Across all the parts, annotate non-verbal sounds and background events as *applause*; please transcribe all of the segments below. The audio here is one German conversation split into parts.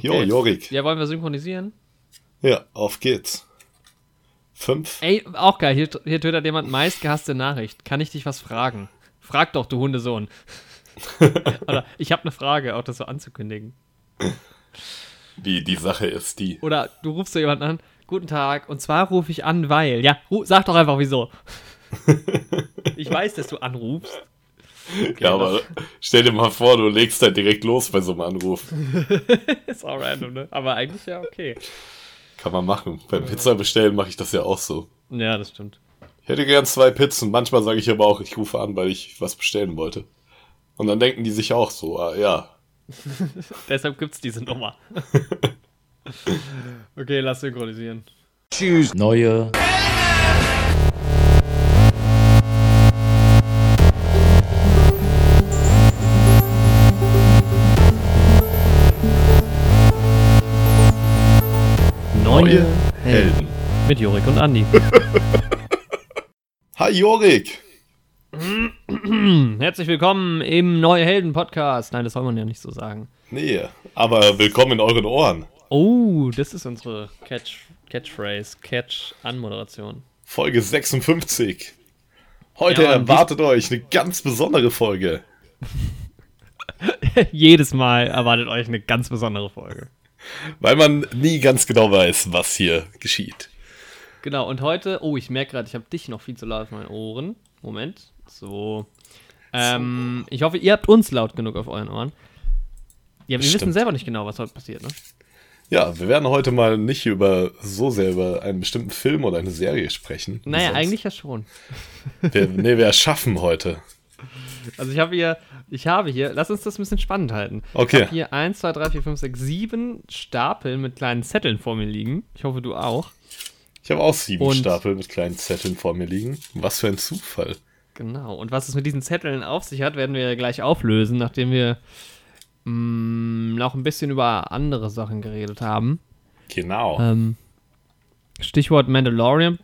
Jo, Jorik. Ja, wollen wir synchronisieren? Ja, auf geht's. Fünf. Ey, auch geil. Hier, hier twittert jemand meistgehasste Nachricht. Kann ich dich was fragen? Frag doch, du Hundesohn. *laughs* Oder ich habe eine Frage, auch das so anzukündigen. Die, die Sache ist die. Oder du rufst so jemanden an. Guten Tag. Und zwar rufe ich an, weil. Ja, sag doch einfach wieso. *laughs* ich weiß, dass du anrufst. *laughs* ja, aber stell dir mal vor, du legst halt direkt los bei so einem Anruf. *laughs* Ist auch random, ne? Aber eigentlich ja okay. Kann man machen. Beim Pizza bestellen mache ich das ja auch so. Ja, das stimmt. Ich hätte gern zwei Pizzen. Manchmal sage ich aber auch, ich rufe an, weil ich was bestellen wollte. Und dann denken die sich auch so, ah, ja. *laughs* Deshalb gibt's diese Nummer. okay, lass synchronisieren. Neue Neue Helden. Mit Jorik und Andi. *laughs* Hi Jorik! *clears throat* Herzlich willkommen im Neue Helden Podcast. Nein, das soll man ja nicht so sagen. Nee, aber willkommen in euren Ohren. Oh, das ist unsere Catch, Catchphrase, Catch-Anmoderation. Folge 56. Heute Ja, erwartet euch eine ganz besondere Folge. *laughs* Jedes Mal erwartet euch eine ganz besondere Folge. Weil man nie ganz genau weiß, was hier geschieht. Genau, und heute, oh, ich merke gerade, ich habe dich noch viel zu laut auf meinen Ohren. Moment. So. Ähm, ich hoffe, ihr habt uns laut genug auf euren Ohren. Ja, wir wissen Stimmt. selber nicht genau, was heute passiert, ne? Ja, wir werden heute mal nicht über so sehr über einen bestimmten Film oder eine Serie sprechen. Naja, eigentlich ja schon. Wir, nee, wir erschaffen heute. Also ich habe hier, ich habe hier, lass uns das ein bisschen spannend halten. Okay. Ich habe hier 1, 2, 3, 4, 5, 6, 7 Stapel mit kleinen Zetteln vor mir liegen. Ich hoffe, du auch. Ich habe auch sieben Und- Stapel mit kleinen Zetteln vor mir liegen. Was für ein Zufall. Genau. Und was es mit diesen Zetteln auf sich hat, werden wir gleich auflösen, nachdem wir mh, noch ein bisschen über andere Sachen geredet haben. Genau. Ähm, Stichwort Mandalorian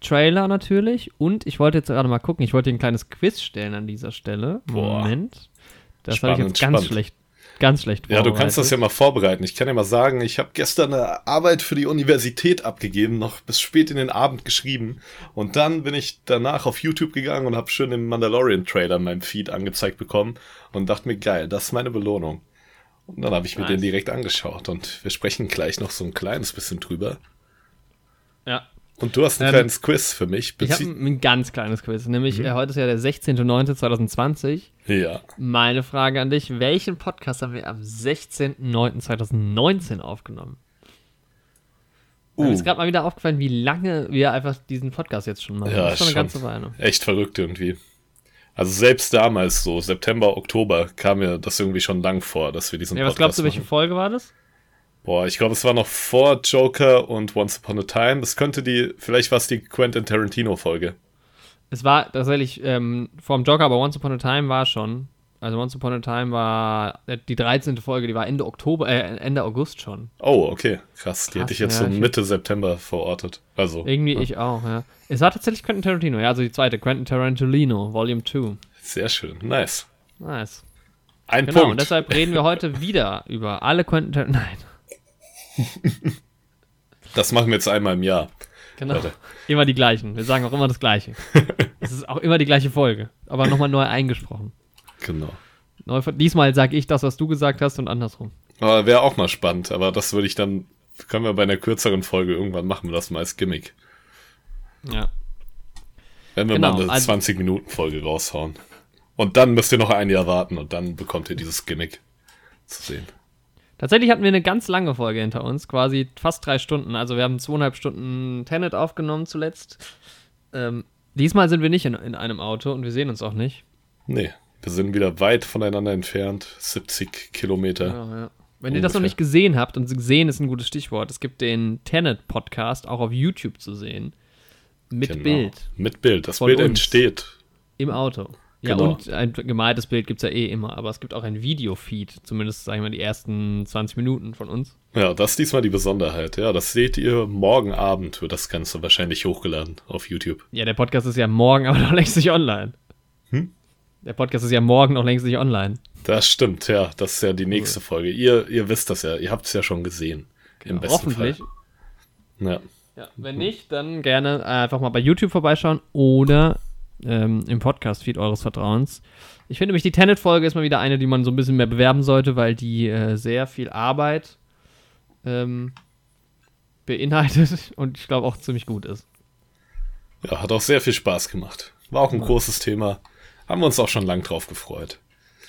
Trailer natürlich. Und ich wollte jetzt gerade mal gucken, ich wollte dir ein kleines Quiz stellen an dieser Stelle. Boah. Moment. Das habe ich jetzt ganz spannend. schlecht, ganz schlecht ja, du kannst das ja mal vorbereiten. Ich kann ja mal sagen, ich habe gestern eine Arbeit für die Universität abgegeben, noch bis spät in den Abend geschrieben. Und dann bin ich danach auf YouTube gegangen und habe schön den Mandalorian-Trailer in meinem Feed angezeigt bekommen und dachte mir, geil, das ist meine Belohnung. Und dann habe ich mir Nice. den direkt angeschaut und wir sprechen gleich noch so ein kleines bisschen drüber. Ja. Und du hast ein Ähm, kleines Quiz für mich. Ich habe Bezie- ein ganz kleines Quiz, nämlich Mhm. äh, heute ist ja der 16.09.2020. ja. Meine Frage an dich, welchen Podcast haben wir am 16.09.2019 aufgenommen? Mir Uh. ist gerade mal wieder aufgefallen, wie lange wir einfach diesen Podcast jetzt schon machen. Ja, das ist schon eine schon. ganze Weile. Echt verrückt irgendwie. Also selbst damals, so September, Oktober, kam mir das irgendwie schon lang vor, dass wir diesen Ja, was Podcast glaubst du, welche machen. Folge war das? Boah, ich glaube, es war noch vor Joker und Once Upon a Time. Das könnte die, vielleicht war es die Quentin Tarantino-Folge. Es war tatsächlich ähm, vom Joker, aber Once Upon a Time war schon. Also Once Upon a Time war äh, die 13. Folge, die war Ende Oktober, äh, Ende August schon. Oh, okay, krass. Die Krass, hätte ich jetzt ja, so Mitte September verortet. Also, Irgendwie ich auch, ja. Es war tatsächlich Quentin Tarantino, ja, also die zweite, Quentin Tarantino, Volume 2. sehr schön. Nice. Nice. Ein Genau, und Punkt. deshalb reden wir heute wieder über alle Quentin Tarantino. *laughs* Nein, Das machen wir jetzt einmal im Jahr. genau. Warte. Immer die gleichen. Wir sagen auch immer das Gleiche. *laughs* Es ist auch immer die gleiche Folge, aber nochmal neu eingesprochen. Genau. Neu, diesmal sage ich das, was du gesagt hast und andersrum. Aber wäre auch mal spannend. Aber das würde ich dann, können wir bei einer kürzeren Folge irgendwann machen, wir das mal als Gimmick. Ja. Wenn wir Genau, mal eine also- 20-Minuten-Folge raushauen. Und dann müsst ihr noch ein Jahr warten und dann bekommt ihr dieses Gimmick zu sehen. Tatsächlich hatten wir eine ganz lange Folge hinter uns, quasi fast drei Stunden. Also wir haben zweieinhalb Stunden Tenet aufgenommen zuletzt. Ähm, diesmal sind wir nicht in, in einem Auto und wir sehen uns auch nicht. Nee, wir sind wieder weit voneinander entfernt. 70 Kilometer. Ja, ja. Wenn ihr das noch Ungefähr. nicht gesehen habt, und gesehen ist ein gutes Stichwort, es gibt den Tenet-Podcast auch auf YouTube zu sehen. Mit Genau. Bild Mit Bild. Das Bild entsteht. im Auto. Ja, Genau. und ein gemaltes Bild gibt es ja eh immer, aber es gibt auch ein Videofeed, zumindest, sag ich mal, die ersten 20 Minuten von uns. Ja, das ist diesmal die Besonderheit. Ja, das seht ihr morgen Abend, wird das Ganze wahrscheinlich hochgeladen auf YouTube. Ja, der Podcast ist ja morgen, *laughs* aber noch längst nicht online. Hm? Der Podcast ist ja morgen noch längst nicht online. Das stimmt, ja. Das ist ja die nächste Folge. Ihr, ihr wisst das ja. Ihr habt es ja schon gesehen. Im Genau, besten hoffentlich. Fall. Ja. Ja, wenn nicht, dann gerne einfach mal bei YouTube vorbeischauen oder ähm, im Podcast-Feed eures Vertrauens. Ich finde nämlich, die Tenet-Folge ist mal wieder eine, die man so ein bisschen mehr bewerben sollte, weil die äh, sehr viel Arbeit ähm, beinhaltet *laughs* und ich glaube auch ziemlich gut ist. ja, hat auch sehr viel Spaß gemacht. War auch ein großes Thema. Haben wir uns auch schon lang drauf gefreut.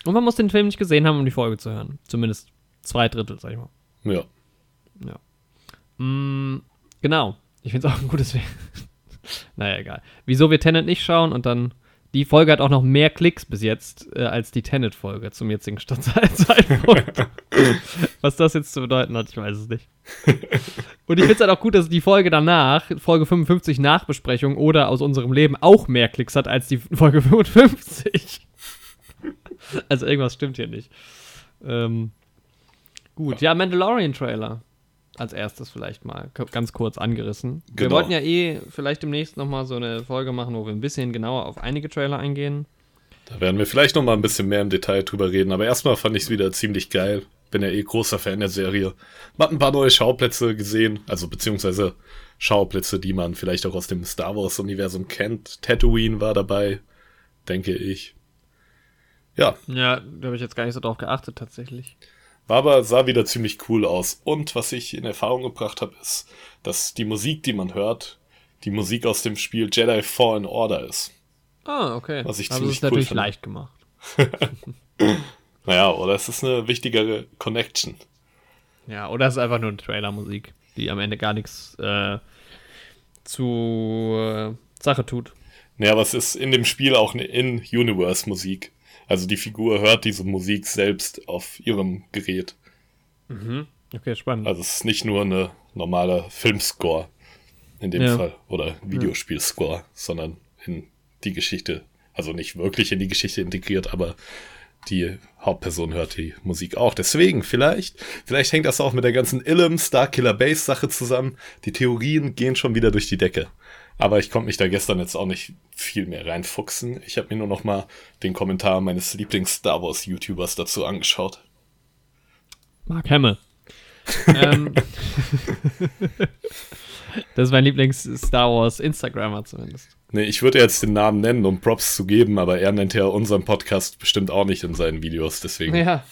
Und man muss den Film nicht gesehen haben, um die Folge zu hören. Zumindest zwei Drittel, sag ich mal. Ja. Mm, genau. Ich finde es auch ein gutes Film. Naja, egal. Wieso wir Tenet nicht schauen und dann. Die Folge hat auch noch mehr Klicks bis jetzt äh, als die Tenet-Folge zum jetzigen Zeitpunkt. *laughs* Was das jetzt zu bedeuten hat, ich weiß es nicht. Und ich finde es halt auch gut, dass die Folge danach, Folge 55 Nachbesprechung oder aus unserem Leben auch mehr Klicks hat als die Folge 55. Also irgendwas stimmt hier nicht. Ähm, gut, ja, Mandalorian-Trailer als erstes vielleicht mal ganz kurz angerissen. Wir Genau. wollten ja eh vielleicht demnächst nochmal so eine Folge machen, wo wir ein bisschen genauer auf einige Trailer eingehen. Da werden wir vielleicht noch mal ein bisschen mehr im Detail drüber reden. Aber erstmal fand ich es wieder ziemlich geil. Bin ja eh großer Fan der Serie. Man hat ein paar neue Schauplätze gesehen. Also beziehungsweise Schauplätze, die man vielleicht auch aus dem Star Wars-Universum kennt. Tatooine war dabei, denke ich. Ja, Ja, da habe ich jetzt gar nicht so drauf geachtet tatsächlich. War aber, sah wieder ziemlich cool aus. Und was ich in Erfahrung gebracht habe, ist, dass die Musik, die man hört, die Musik aus dem Spiel Jedi Fallen Order ist. Ah, okay. Was ich also ziemlich ist cool natürlich finde. leicht gemacht. *laughs* Naja, oder es ist eine wichtigere Connection. Ja, oder es ist einfach nur eine Trailermusik, die am Ende gar nichts äh, zu äh, Sache tut. Naja, aber es ist in dem Spiel auch eine In-Universe-Musik. Also die Figur hört diese Musik selbst auf ihrem Gerät. Okay, spannend. Also es ist nicht nur eine normale Filmscore in dem Ja. Fall oder Videospielscore, sondern in die Geschichte, also nicht wirklich in die Geschichte integriert, aber die Hauptperson hört die Musik auch. Deswegen vielleicht, vielleicht hängt das auch mit der ganzen Ilum Starkiller Base Sache zusammen. Die Theorien gehen schon wieder durch die Decke. Aber ich konnte mich da gestern jetzt auch nicht viel mehr reinfuchsen. Ich habe mir nur noch mal den Kommentar meines Lieblings-Star Wars-YouTubers dazu angeschaut. Mark Hamill. ähm, *laughs* *laughs* das ist mein Lieblings-Star Wars Instagrammer zumindest. Nee, ich würde jetzt den Namen nennen, um Props zu geben, aber er nennt ja unseren Podcast bestimmt auch nicht in seinen Videos, deswegen. Ja,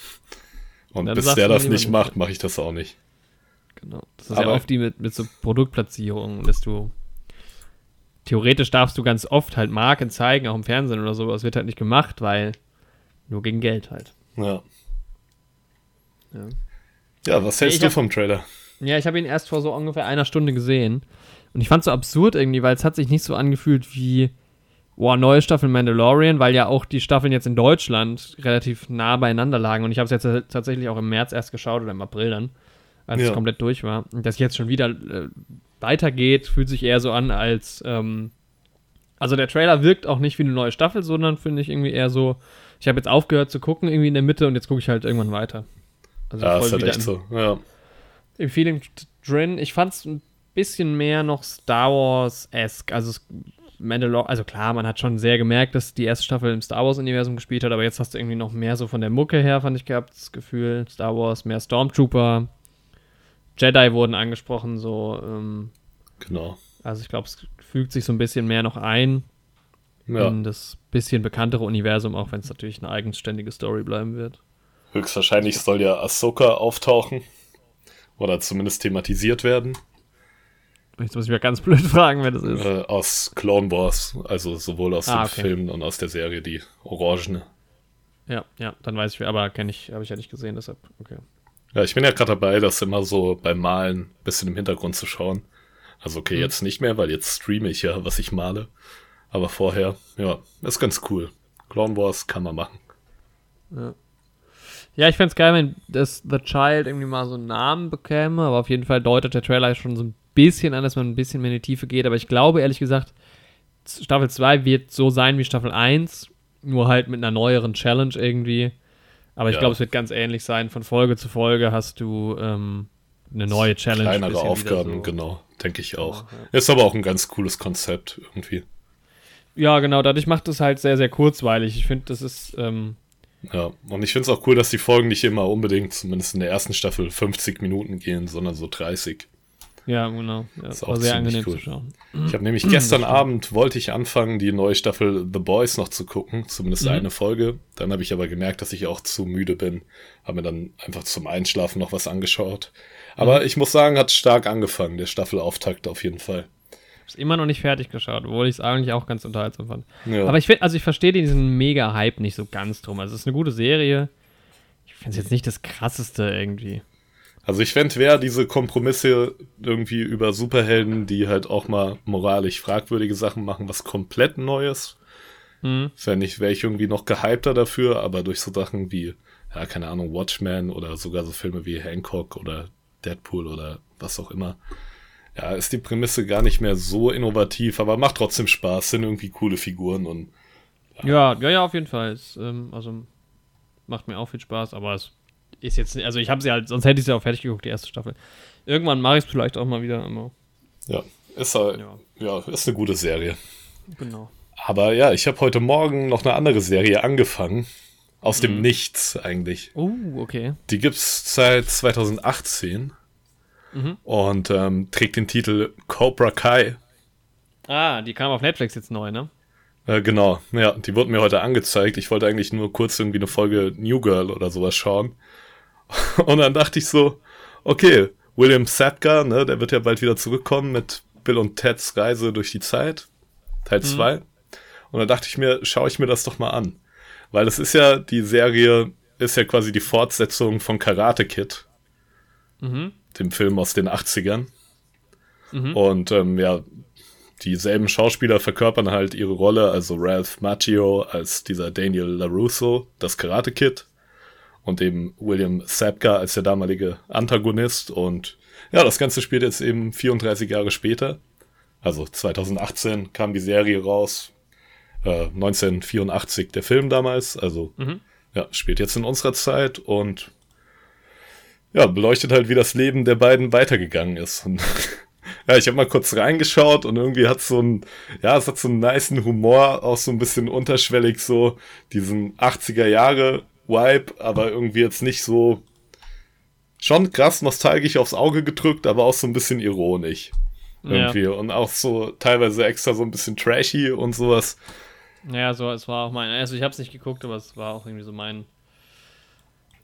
Und dann bis der das nicht macht, mache ich das auch nicht. genau. Das ist ja Aber- oft die mit, mit so Produktplatzierungen, dass du theoretisch darfst du ganz oft halt Marken zeigen, auch im Fernsehen oder so, aber es wird halt nicht gemacht, weil nur gegen Geld halt. Ja. Ja. Ja, was hältst Ich du hab- vom Trailer? Ja, ich habe ihn erst vor so ungefähr einer Stunde gesehen. Und ich fand es so absurd irgendwie, weil es hat sich nicht so angefühlt wie, boah, neue Staffel Mandalorian, weil ja auch die Staffeln jetzt in Deutschland relativ nah beieinander lagen. Und ich habe es jetzt tats- tatsächlich auch im März erst geschaut oder im April dann, als es Ja. komplett durch war. Und dass jetzt schon wieder äh, weitergeht, fühlt sich eher so an als, ähm, also der Trailer wirkt auch nicht wie eine neue Staffel, sondern finde ich irgendwie eher so, ich habe jetzt aufgehört zu gucken irgendwie in der Mitte und jetzt gucke ich halt irgendwann weiter. Also Ja, voll ist halt echt so. Ja. im Feeling drin. Ich fand es ein bisschen mehr noch Star Wars-esque. Also es- Mandalor also klar, man hat schon sehr gemerkt, dass die erste Staffel im Star Wars-Universum gespielt hat, aber jetzt hast du irgendwie noch mehr so von der Mucke her, fand ich gehabt, das Gefühl. Star Wars, mehr Stormtrooper. Jedi wurden angesprochen, so. Ähm, Genau. also ich glaube, es fügt sich so ein bisschen mehr noch ein Ja. in das bisschen bekanntere Universum, auch wenn es natürlich eine eigenständige Story bleiben wird. Höchstwahrscheinlich soll ja Ahsoka auftauchen. Oder zumindest thematisiert werden. Jetzt muss ich mir ganz blöd *laughs* fragen, wer das ist. Äh, aus Clone Wars. Also sowohl aus Ah, dem okay. Film und aus der Serie, die Orangene. Ja, ja, dann weiß ich, aber kenne ich, habe ich ja nicht gesehen, deshalb, okay. Ja, ich bin ja gerade dabei, das immer so beim Malen ein bisschen im Hintergrund zu schauen. Also okay, Mhm. jetzt nicht mehr, weil jetzt streame ich ja, was ich male. Aber vorher, ja, ist ganz cool. Clone Wars kann man machen. Ja, ich fände es geil, wenn das The Child irgendwie mal so einen Namen bekäme, aber auf jeden Fall deutet der Trailer schon so ein bisschen an, dass man ein bisschen mehr in die Tiefe geht. Aber ich glaube, ehrlich gesagt, Staffel 2 wird so sein wie Staffel 1, nur halt mit einer neueren Challenge irgendwie. Aber ich Ja. glaube, es wird ganz ähnlich sein. Von Folge zu Folge hast du ähm, eine neue Challenge. Kleinere Aufgaben, so. genau, denke ich auch. Ja, Ist aber auch ein ganz cooles Konzept irgendwie. Ja, genau, dadurch macht es halt sehr, sehr kurzweilig. Ich finde, das ist, ähm, Ja, und ich finde es auch cool, dass die Folgen nicht immer unbedingt, zumindest in der ersten Staffel, 50 Minuten gehen, sondern so 30. ja, genau. Ja, Ist auch sehr angenehm cool. zu schauen. Ich habe nämlich gestern Abend wollte ich anfangen, die neue Staffel The Boys noch zu gucken, zumindest Mhm. eine Folge. Dann habe ich aber gemerkt, dass ich auch zu müde bin. Habe mir dann einfach zum Einschlafen noch was angeschaut. Mhm. Aber ich muss sagen, hat stark angefangen, der Staffelauftakt auf jeden Fall. Ist immer noch nicht fertig geschaut, obwohl ich es eigentlich auch ganz unterhaltsam fand. Ja. Aber ich finde, also ich verstehe diesen Mega-Hype nicht so ganz drum. Also es ist eine gute Serie. Ich finde es jetzt nicht das krasseste irgendwie. Also ich fände, wer diese Kompromisse irgendwie über Superhelden, die halt auch mal moralisch fragwürdige Sachen machen, was komplett Neues, Mhm. fände ich, wäre ich irgendwie noch gehypter dafür, aber durch so Sachen wie, ja, keine Ahnung, Watchmen oder sogar so Filme wie Hancock oder Deadpool oder was auch immer, ja, ist die Prämisse gar nicht mehr so innovativ, aber macht trotzdem Spaß, sind irgendwie coole Figuren und Ja, ja, ja, auf jeden Fall. Es, ähm, also macht mir auch viel Spaß, aber es ist jetzt, also ich habe sie halt, sonst hätte ich sie auch fertig geguckt, die erste Staffel. Irgendwann mache ich es vielleicht auch mal wieder, aber ja, ist halt, Ja. ja, ist eine gute Serie. genau. Aber ja, ich habe heute Morgen noch eine andere Serie angefangen. Aus dem Nichts eigentlich. Oh, okay. Die gibt's seit 2018 Mhm. und ähm, trägt den Titel Cobra Kai. Ah, die kam auf Netflix jetzt neu, ne? Äh, genau, ja, die wurde mir heute angezeigt. Ich wollte eigentlich nur kurz irgendwie eine Folge New Girl oder sowas schauen. *laughs* Und dann dachte ich so, okay, William Sadka, ne, der wird ja bald wieder zurückkommen mit Bill und Teds Reise durch die Zeit, Teil 2. Und dann dachte ich mir, schaue ich mir das doch mal an. Weil es ist ja, die Serie ist ja quasi die Fortsetzung von Karate Kid, Mhm. dem Film aus den 80ern. Mhm. Und ähm, ja, dieselben Schauspieler verkörpern halt ihre Rolle, also Ralph Macchio als dieser Daniel LaRusso, das Karate Kid, und eben William Sapka als der damalige Antagonist. Und ja, das Ganze spielt jetzt eben 34 Jahre später. Also 2018 kam die Serie raus, äh, 1984 der Film damals, also Mhm. ja, spielt jetzt in unserer Zeit und ja, beleuchtet halt, wie das Leben der beiden weitergegangen ist. Und *laughs* ja, ich habe mal kurz reingeschaut und irgendwie hat so ein, ja, es hat so einen niceen Humor, auch so ein bisschen unterschwellig so diesen 80er Jahre Vibe, aber irgendwie jetzt nicht so schon krass nostalgisch aufs Auge gedrückt, aber auch so ein bisschen ironisch. Irgendwie. Und auch so teilweise extra so ein bisschen trashy und sowas. Ja, ja, so, es war auch mein, also ich habe es nicht geguckt, aber es war auch irgendwie so mein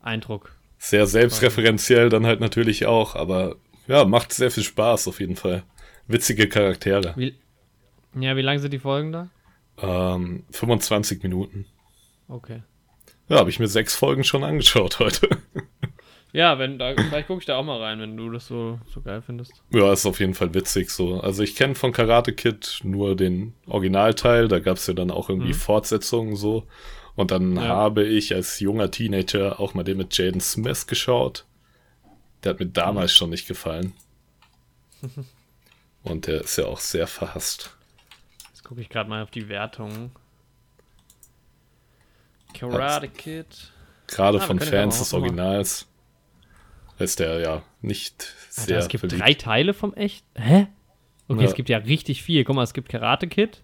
Eindruck. Sehr selbstreferenziell dann halt natürlich auch, aber ja, macht sehr viel Spaß auf jeden Fall. Witzige Charaktere. Wie, ja, wie lang sind die Folgen da? Ähm, 25 Minuten. Okay. Ja, habe ich mir sechs Folgen schon angeschaut heute. *laughs* Ja, wenn da, vielleicht gucke ich da auch mal rein, wenn du das so, so geil findest. ja, ist auf jeden Fall witzig so. Also ich kenne von Karate Kid nur den Originalteil, da gab es ja dann auch irgendwie Mhm. Fortsetzungen so. Und dann Ja. habe ich als junger Teenager auch mal den mit Jaden Smith geschaut. Der hat mir damals Mhm. schon nicht gefallen. *laughs* Und der ist ja auch sehr verhasst. Jetzt gucke ich gerade mal auf die Wertungen. Karate Kid. Gerade Ah, von ja Fans des Originals ist der ja nicht Alter, sehr es gibt beliebt. drei Teile vom echt. Hä? Okay, Ja. es gibt ja richtig viel. Guck mal, es gibt Karate Kid,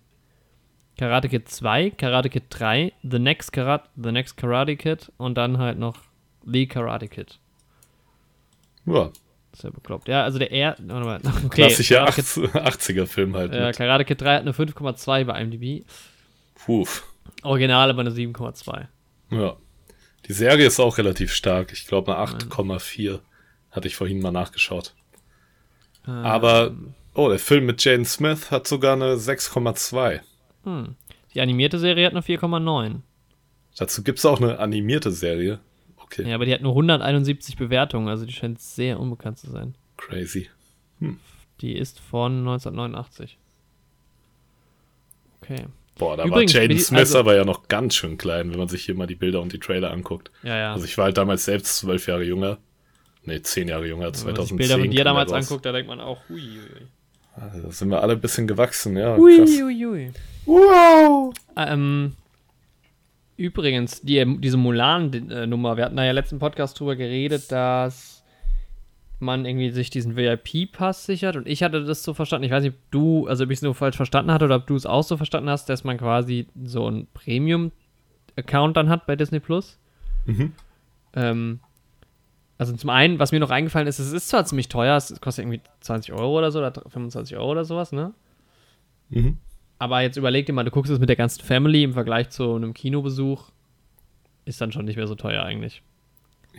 Karate Kid 2, Karate Kid 3, The Next Karate, The Next Karate Kid und dann halt noch The Karate Kid. Ja, ist ja bekloppt. Ja, also der er. Warte mal. *laughs* Okay, klassischer Karate Kid, 80er-Film halt. mit. Karate Kid 3 hat eine 5,2 bei IMDb. Puh. Original aber eine 7,2. Ja. Die Serie ist auch relativ stark. Ich glaube eine 8,4. Hatte ich vorhin mal nachgeschaut. Ähm, Aber, oh, der Film mit Jaden Smith hat sogar eine 6,2. Hm. Die animierte Serie hat eine 4,9. Dazu gibt es auch eine animierte Serie. Okay, Ja, aber die hat nur 171 Bewertungen, also die scheint sehr unbekannt zu sein. crazy. Die ist von 1989. Okay. Boah, da Übrigens, war Jaden Smith also- aber ja noch ganz schön klein, wenn man sich hier mal die Bilder und die Trailer anguckt. Ja, ja. Also ich war halt damals selbst zwölf Jahre jünger. Nee, zehn Jahre jünger, Wenn man 2010. sich Bilder von dir damals raus. anguckt, da denkt man auch, hui, hui, Ah, Da sind wir alle ein bisschen gewachsen, ja. hui. Krass. Hui, hui. Wow! Ähm, übrigens, die, diese Mulan-Nummer, wir hatten da ja letzten Podcast drüber geredet, dass man irgendwie sich diesen VIP-Pass sichert. Und ich hatte das so verstanden, ich weiß nicht, ob du, also ob ich es nur falsch verstanden hatte oder ob du es auch so verstanden hast, dass man quasi so ein Premium-Account dann hat bei Disney Plus. Mhm. Ähm, also zum einen, was mir noch eingefallen ist, es ist zwar ziemlich teuer, es kostet irgendwie 20 Euro oder so, oder 25 Euro oder sowas, ne? Mhm. Aber jetzt überleg dir mal, du guckst es mit der ganzen Family im Vergleich zu einem Kinobesuch, ist dann schon nicht mehr so teuer eigentlich.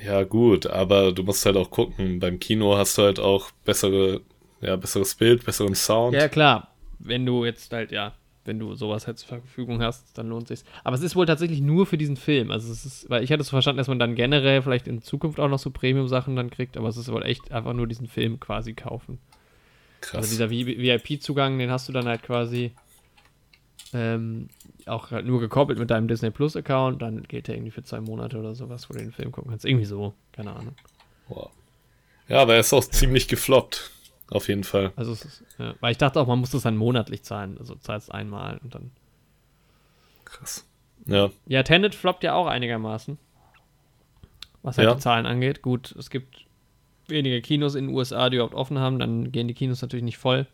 Ja, gut, aber du musst halt auch gucken. Beim Kino hast du halt auch bessere, ja, besseres Bild, besseren Sound. Ja, klar. Wenn du jetzt halt, ja, wenn du sowas halt zur Verfügung hast, dann lohnt sich's. Aber es ist wohl tatsächlich nur für diesen Film. Also es ist, weil ich hatte so verstanden, dass man dann generell vielleicht in Zukunft auch noch so Premium-Sachen dann kriegt, aber es ist wohl echt einfach nur diesen Film quasi kaufen. Krass. Also dieser VIP-Zugang, den hast du dann halt quasi ähm, auch halt nur gekoppelt mit deinem Disney Plus-Account, dann geht der irgendwie für zwei Monate oder sowas, wo du den Film gucken kannst. Irgendwie so, keine Ahnung. Wow. Ja, aber er ist auch ziemlich gefloppt. Auf jeden Fall. Also ist, ja, weil ich dachte auch, man muss das dann monatlich zahlen. Also zahlst einmal und dann. Krass. Ja. Ja, Tenet floppt ja auch einigermaßen. Was halt Ja. die Zahlen angeht. Gut, es gibt wenige Kinos in den USA, die überhaupt offen haben, dann gehen die Kinos natürlich nicht voll.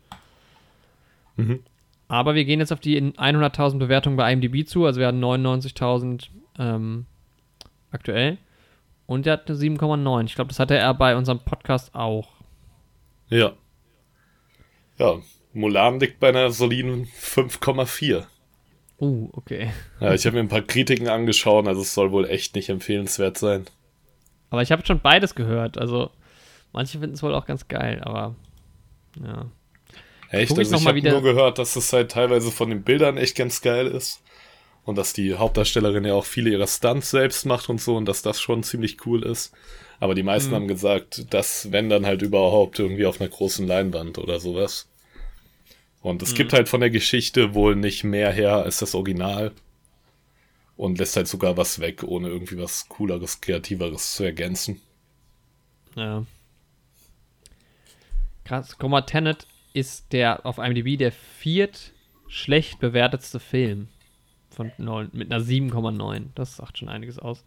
Mhm. Aber wir gehen jetzt auf die in 100.000 Bewertungen bei IMDb zu, also wir hatten 99.000 ähm, aktuell. Und der hat eine 7,9. Ich glaube, das hatte er bei unserem Podcast auch. Ja. Ja, Mulan liegt bei einer soliden 5,4. Uh, okay. Ja, ich habe mir ein paar Kritiken angeschaut, also es soll wohl echt nicht empfehlenswert sein. Aber ich habe schon beides gehört. Also, manche finden es wohl auch ganz geil, aber ja. Echt? Guck Also ich mal habe nur gehört, dass es halt teilweise von den Bildern echt ganz geil ist. Und dass die Hauptdarstellerin ja auch viele ihrer Stunts selbst macht und so und dass das schon ziemlich cool ist. Aber die meisten Mhm. haben gesagt, dass wenn dann halt überhaupt irgendwie auf einer großen Leinwand oder sowas. Und es Mhm. gibt halt von der Geschichte wohl nicht mehr her als das Original. Und lässt halt sogar was weg, ohne irgendwie was Cooleres, Kreativeres zu ergänzen. Ja. Krass. Guck mal, Tenet ist der auf IMDb der viert schlecht bewertetste Film von Nolan mit einer 7,9. Das sagt schon einiges aus.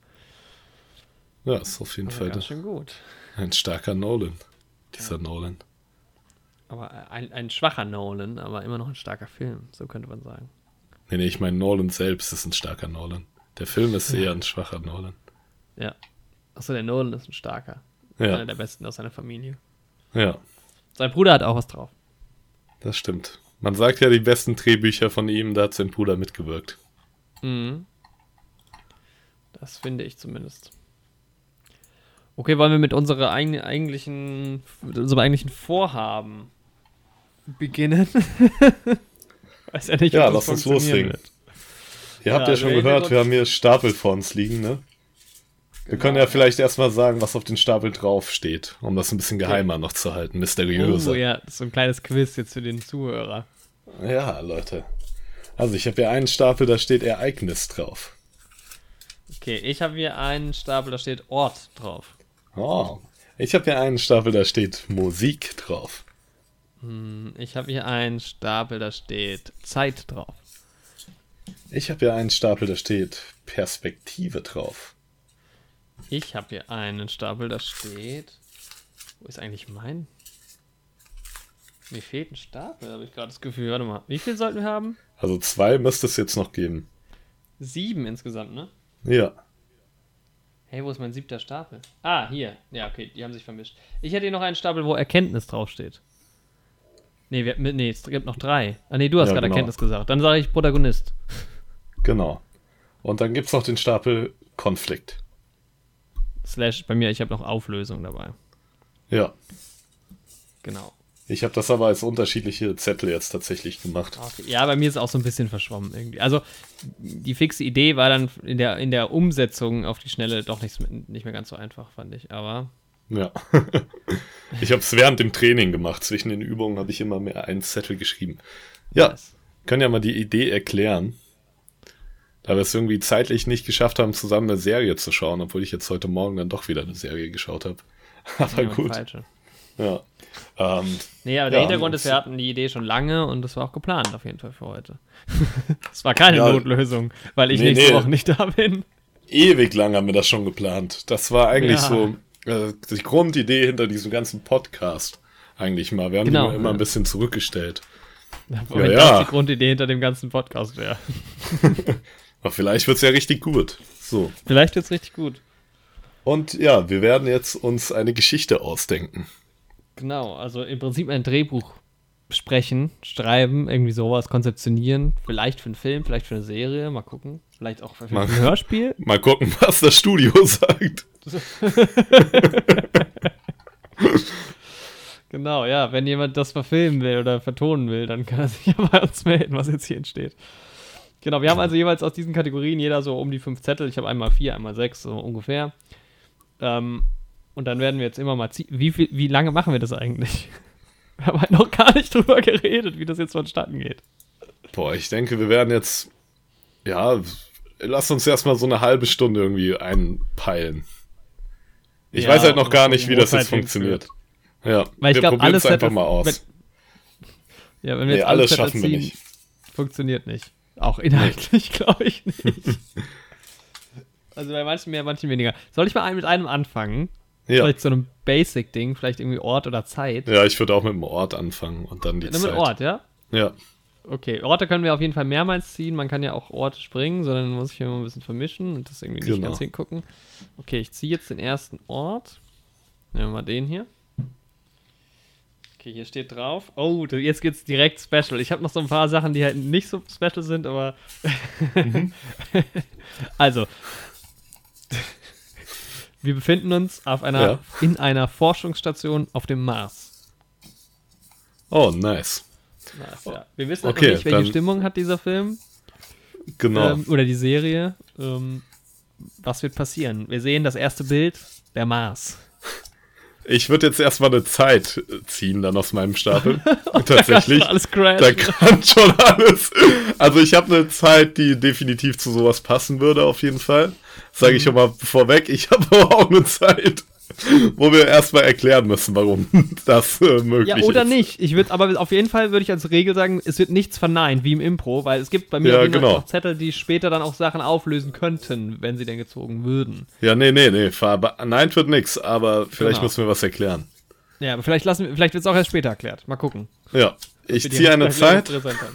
Ja, ist auf jeden Also Fall ganz schön gut. ein starker Nolan. Dieser Nolan. Aber ein, ein schwacher Nolan, aber immer noch ein starker Film, so könnte man sagen. Nee, nee, ich meine, Nolan selbst ist ein starker Nolan. Der Film ist eher ein schwacher Nolan. Ja. Achso, der Nolan ist ein starker. Einer Ja, der besten aus seiner Familie. ja, Sein Bruder hat auch was drauf. Das stimmt. Man sagt ja, die besten Drehbücher von ihm, da hat sein Bruder mitgewirkt. Mhm. Das finde ich zumindest. Okay, wollen wir mit unserer eigentlichen, unserem eigentlichen Vorhaben beginnen? *laughs* Weiß ja nicht, Ja, lass uns loslegen. Ihr habt Ja, ja schon gehört, wir haben hier Stapel vor uns liegen, ne? Wir können ja vielleicht erstmal sagen, was auf den Stapel drauf steht, um das ein bisschen geheimer noch zu halten, mysteriöser. Oh ja, das ist so ein kleines Quiz jetzt für den Zuhörer. Ja, Leute. Also ich habe hier einen Stapel, da steht Ereignis drauf. Okay, ich habe hier einen Stapel, da steht Ort drauf. Oh. Ich habe hier einen Stapel, da steht Musik drauf. Ich habe hier einen Stapel, da steht Zeit drauf. Ich habe hier einen Stapel, da steht Perspektive drauf. Ich habe hier einen Stapel, da steht. Wo ist eigentlich mein? Mir fehlt ein Stapel, habe ich gerade das Gefühl. Warte mal, wie viel sollten wir haben? Also zwei müsste es jetzt noch geben. Sieben insgesamt, ne? Ja. Hey, wo ist mein siebter Stapel? Ah, hier. Ja, okay, die haben sich vermischt. Ich hätte hier noch einen Stapel, wo Erkenntnis draufsteht. Nee, wir, nee, es gibt noch drei. Ah, nee, du hast Ja, gerade genau. Erkenntnis gesagt. Dann sage ich Protagonist. Genau. Und dann gibt es noch den Stapel Konflikt. Slash, bei mir, ich habe noch Auflösung dabei. Ja. Genau. Ich habe das aber als unterschiedliche Zettel jetzt tatsächlich gemacht. Okay. Ja, bei mir ist es auch so ein bisschen verschwommen irgendwie. Also die fixe Idee war dann in der, in der Umsetzung auf die Schnelle doch nicht, nicht mehr ganz so einfach, fand ich. Aber Ja. *laughs* ich habe es während dem Training gemacht. Zwischen den Übungen habe ich immer mehr einen Zettel geschrieben. Ja, das- können ja mal die Idee erklären. Da wir es irgendwie zeitlich nicht geschafft haben, zusammen eine Serie zu schauen, obwohl ich jetzt heute Morgen dann doch wieder eine Serie geschaut habe. *laughs* Aber ja, gut. falsche. Ja. Ähm, Nee, aber der Ja, Hintergrund ist, wir hatten die Idee schon lange und das war auch geplant auf jeden Fall für heute. *laughs* Es war keine Ja. Notlösung, weil ich Nee, nächste nee. Woche nicht da bin. ewig lang haben wir das schon geplant. Das war eigentlich Ja. so äh, die Grundidee hinter diesem ganzen Podcast eigentlich mal. Wir haben Genau. die immer ein bisschen zurückgestellt. Wenn ja. das die Grundidee hinter dem ganzen Podcast wäre. *laughs* Aber vielleicht wird's ja richtig gut. So. Vielleicht wird's richtig gut. Und ja, wir werden jetzt uns eine Geschichte ausdenken. Genau, also im Prinzip ein Drehbuch sprechen, schreiben, irgendwie sowas, konzeptionieren. Vielleicht für einen Film, vielleicht für eine Serie, mal gucken. Vielleicht auch für Mal- ein Hörspiel. *laughs* Mal gucken, was das Studio *laughs* sagt. *laughs* Genau, ja, wenn jemand das verfilmen will oder vertonen will, dann kann er sich ja bei uns melden, was jetzt hier entsteht. Genau, wir haben also jeweils aus diesen Kategorien jeder so um die fünf Zettel. Ich habe einmal vier, einmal sechs, so ungefähr. Ähm, und dann werden wir jetzt immer mal ziehen. Wie, viel, wie lange machen wir das eigentlich? *laughs* Wir haben halt noch gar nicht drüber geredet, wie das jetzt vonstatten geht. Boah, ich denke, wir werden jetzt. Ja, lass uns erstmal so eine halbe Stunde irgendwie einpeilen. Ich Ja, weiß halt noch gar nicht, wie das jetzt funktioniert. Ja, Weil ich wir probieren alles es einfach mal aus. wenn- Ja, wenn wir Nee, jetzt alles Zettel schaffen wir ziehen, nicht. Funktioniert nicht. Auch inhaltlich, *laughs* glaube ich nicht. *laughs* also bei manchen mehr, manchen weniger. Soll ich mal mit einem anfangen? Ja. Vielleicht so einem Basic-Ding, vielleicht irgendwie Ort oder Zeit. ja, ich würde auch mit dem Ort anfangen und dann die Nimm Zeit. mit Ort, ja? Ja, Okay, Orte können wir auf jeden Fall mehrmals ziehen. Man kann ja auch Orte springen, sondern muss ich immer ein bisschen vermischen und das irgendwie nicht Genau. ganz hingucken. Okay, ich ziehe jetzt den ersten Ort. Nehmen wir mal den hier. Okay, hier steht drauf. Oh, jetzt geht's direkt special. Ich habe noch so ein paar Sachen, die halt nicht so special sind, aber. *laughs* also. Wir befinden uns auf einer, Ja. in einer Forschungsstation auf dem Mars. Oh, nice. Mars ja. Wir wissen Okay, noch nicht, welche dann- Stimmung hat dieser Film. Genau. ähm, oder die Serie. Ähm, was wird passieren? Wir sehen das erste Bild, der Mars. Ich würde jetzt erstmal eine Zeit äh, ziehen dann aus meinem Stapel. *laughs* Tatsächlich. Alles crash. Da kann schon alles. Also ich habe eine Zeit, die definitiv zu sowas passen würde, auf jeden Fall. Sage Mhm. ich schon mal vorweg. Ich habe aber *laughs* auch eine Zeit, *laughs* wo wir erstmal erklären müssen, warum *laughs* das äh, möglich Ja, ist. oder nicht. Ich würde, aber auf jeden Fall würde ich als Regel sagen, es wird nichts verneint, wie im Impro, weil es gibt bei mir Ja, genau. noch Zettel, die später dann auch Sachen auflösen könnten, wenn sie denn gezogen würden. Ja, nee, nee, nee. Ver- Nein, wird nix, aber vielleicht Genau. müssen wir was erklären. Ja, aber vielleicht lassen vielleicht wird es auch erst später erklärt. Mal gucken. Ja, ich ziehe eine Zeit.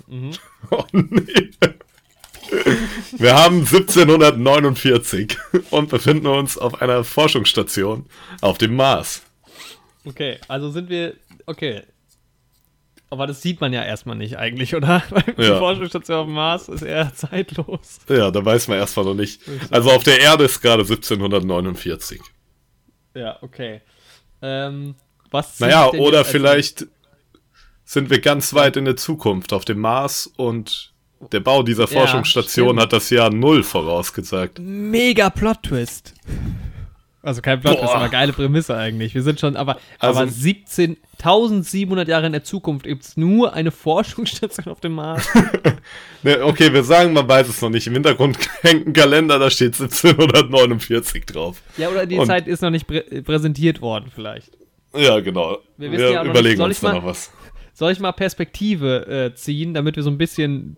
Mhm. *laughs* Oh nee. Wir haben 1749 und befinden uns auf einer Forschungsstation auf dem Mars. Okay, also sind wir. Okay. Aber das sieht man ja erstmal nicht eigentlich, oder? *laughs* Die Ja. Forschungsstation auf dem Mars ist eher zeitlos. Ja, da weiß man erstmal noch nicht. Also auf der Erde ist gerade 1749. Ja, okay. Ähm, was Naja, oder jetzt als- vielleicht sind wir ganz weit in der Zukunft auf dem Mars und der Bau dieser Ja, Forschungsstation stimmt. hat das Jahr Null vorausgesagt. Mega Plot-Twist. Also kein Plot-Twist, Boah. aber geile Prämisse eigentlich. Wir sind schon, aber, Also- aber 17, 1700 Jahre in der Zukunft gibt es nur eine Forschungsstation auf dem Mars. *laughs* Ne, okay, wir sagen, man weiß es noch nicht. Im Hintergrund *laughs* hängt ein Kalender, da steht 1749 drauf. ja, oder die Und- Zeit ist noch nicht prä präsentiert worden vielleicht. Ja, genau. Wir Wir, ja überlegen nicht, uns da noch was. Soll ich mal Perspektive äh, ziehen, damit wir so ein bisschen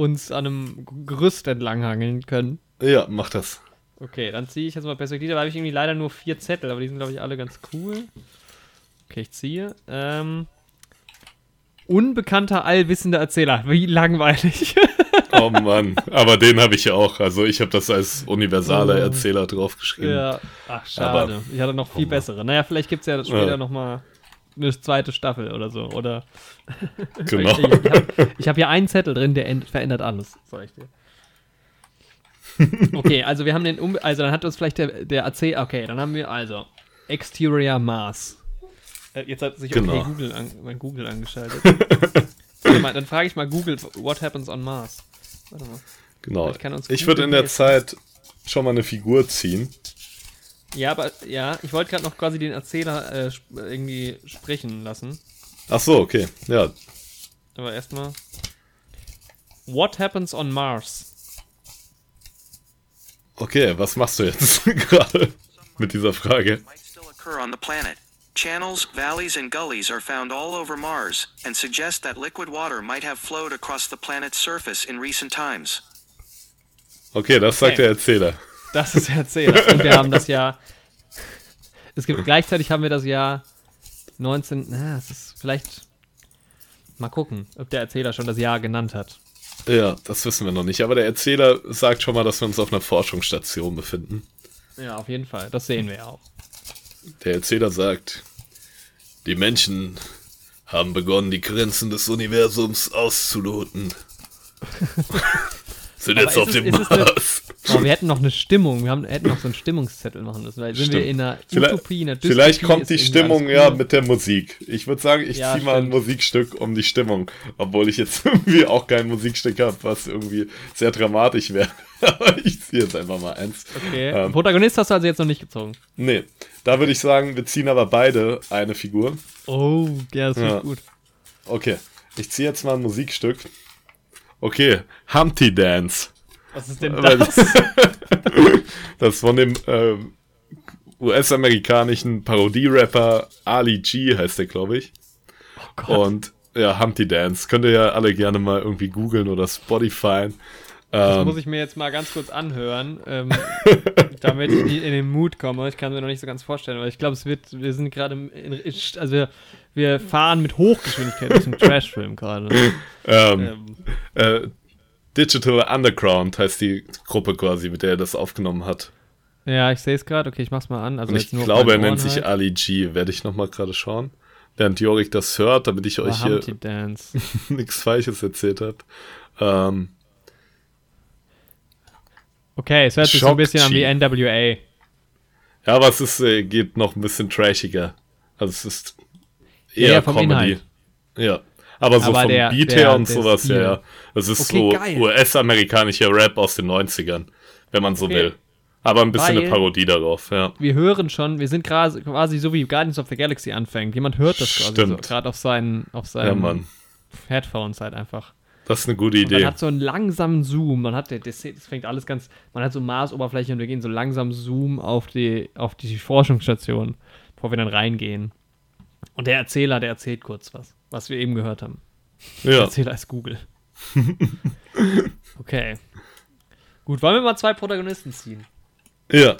uns an einem Gerüst entlanghangeln können? Ja, mach das. Okay, dann ziehe ich jetzt mal Perspektive. Da habe ich irgendwie leider nur vier Zettel, aber die sind, glaube ich, alle ganz cool. Okay, ich ziehe. Ähm, unbekannter, allwissender Erzähler. Wie langweilig. *laughs* Oh Mann, aber den habe ich ja auch. Also ich habe das als universaler Erzähler draufgeschrieben. ja. Ach, schade. Aber- ich hatte noch viel bessere. Naja, vielleicht gibt es ja später Ja. noch mal eine zweite Staffel oder so. Oder Genau. Ich, ich habe hab hier einen Zettel drin, der end, verändert alles. Sag ich dir. *laughs* Okay, also wir haben den, um also dann hat uns vielleicht der, der AC, okay, dann haben wir also Exterior Mars. Äh, jetzt hat sich Genau. okay Google an, mein Google angeschaltet. *laughs* Mal, dann frage ich mal Google, what happens on Mars? Warte mal. genau. Vielleicht kann uns Ich würde in der. Zeit schon mal eine Figur ziehen. Ja, aber ja, ich wollte gerade noch quasi den Erzähler äh, irgendwie sprechen lassen. Ach so, okay. Ja, Aber erstmal. What happens on Mars? okay. Was machst du jetzt *laughs* gerade mit dieser Frage? Channels, valleys, and gullies are found all over Mars and suggest that liquid water might have flowed across the planet's surface in recent times. Okay, das sagt Okay. der Erzähler. Das ist der Erzähler. *laughs* Und wir haben das ja. es gibt gleichzeitig haben wir das Jahr 19, na, es ist vielleicht mal gucken, ob der Erzähler schon das Jahr genannt hat. Ja, das wissen wir noch nicht. Aber der Erzähler sagt schon mal, dass wir uns auf einer Forschungsstation befinden. Ja, auf jeden Fall. Das sehen wir ja auch. Der Erzähler sagt, die Menschen haben begonnen, die Grenzen des Universums auszuloten. *laughs* Sind jetzt auf es- dem ist es eine- Mars. Aber wir hätten noch eine Stimmung, wir haben, hätten noch so einen Stimmungszettel machen müssen, weil sind wir in einer Vielleicht, Utopie, in einer Dystopie, vielleicht kommt die Stimmung alles ja cool. mit der Musik. Ich würde sagen, ich Ja, ziehe mal ein. Musikstück um die Stimmung. Obwohl ich jetzt *laughs* irgendwie auch kein Musikstück habe, was irgendwie sehr dramatisch wäre. *laughs* Aber ich ziehe jetzt einfach mal eins. Okay. Ähm, Protagonist hast du also jetzt noch nicht gezogen. Nee, da würde ich sagen, wir ziehen aber beide eine Figur. Oh, ja, das Ja. gut. Okay, ich ziehe jetzt mal ein Musikstück. Okay, Humpty Dance. Was ist denn das? *laughs* Das von dem ähm, US-amerikanischen Parodie-Rapper Ali G heißt der, glaube ich. Oh Gott. Und ja, Humpty Dance. Könnt ihr ja alle gerne mal irgendwie googeln oder Spotify. Das Ähm, muss ich mir jetzt mal ganz kurz anhören, ähm, *laughs* damit ich in den Mut komme. Ich kann mir noch nicht so ganz vorstellen, aber ich glaube, es wird, wir sind gerade, also wir, wir fahren mit Hochgeschwindigkeit durch einen Trashfilm gerade. *laughs* ähm, Ähm, äh, Digital Underground heißt die Gruppe quasi, mit der er das aufgenommen hat. ja, ich sehe es gerade. Okay, ich mach's mal an. Also Und ich glaube, er nennt Ohren sich halt. Ali G. Werde ich nochmal gerade schauen. Während Jorik das hört, damit ich euch hier *laughs* nichts Falsches erzählt habe. Ähm, Okay, es hört sich so ein bisschen an wie. NWA. ja, aber es ist, äh, geht noch ein bisschen trashiger. Also es ist Ja, eher vom Comedy. Inhalt. Ja. Aber so Aber vom der- Beat der- her und sowas, Stil. ja, ja. Es ist Okay, so. US-amerikanischer Rap aus den 90ern, wenn man so Okay. will. Aber ein bisschen Weil- eine Parodie darauf, ja. Wir hören schon, wir sind gerade quasi so wie Guardians of the Galaxy anfängt. Jemand hört das quasi so, Stimmt. gerade auf seinen, auf Ja, seinen Mann. Headphones halt einfach. Das ist eine gute Und Idee. man hat so einen langsamen Zoom. Man hat, das, das fängt alles ganz, man hat so Marsoberfläche und wir gehen so langsam Zoom auf die, auf die Forschungsstation, bevor wir dann reingehen. Und der Erzähler, der erzählt kurz was, was wir eben gehört haben. Ja, Erzähler ist Google. *laughs* okay. Gut, wollen wir mal zwei Protagonisten ziehen? ja.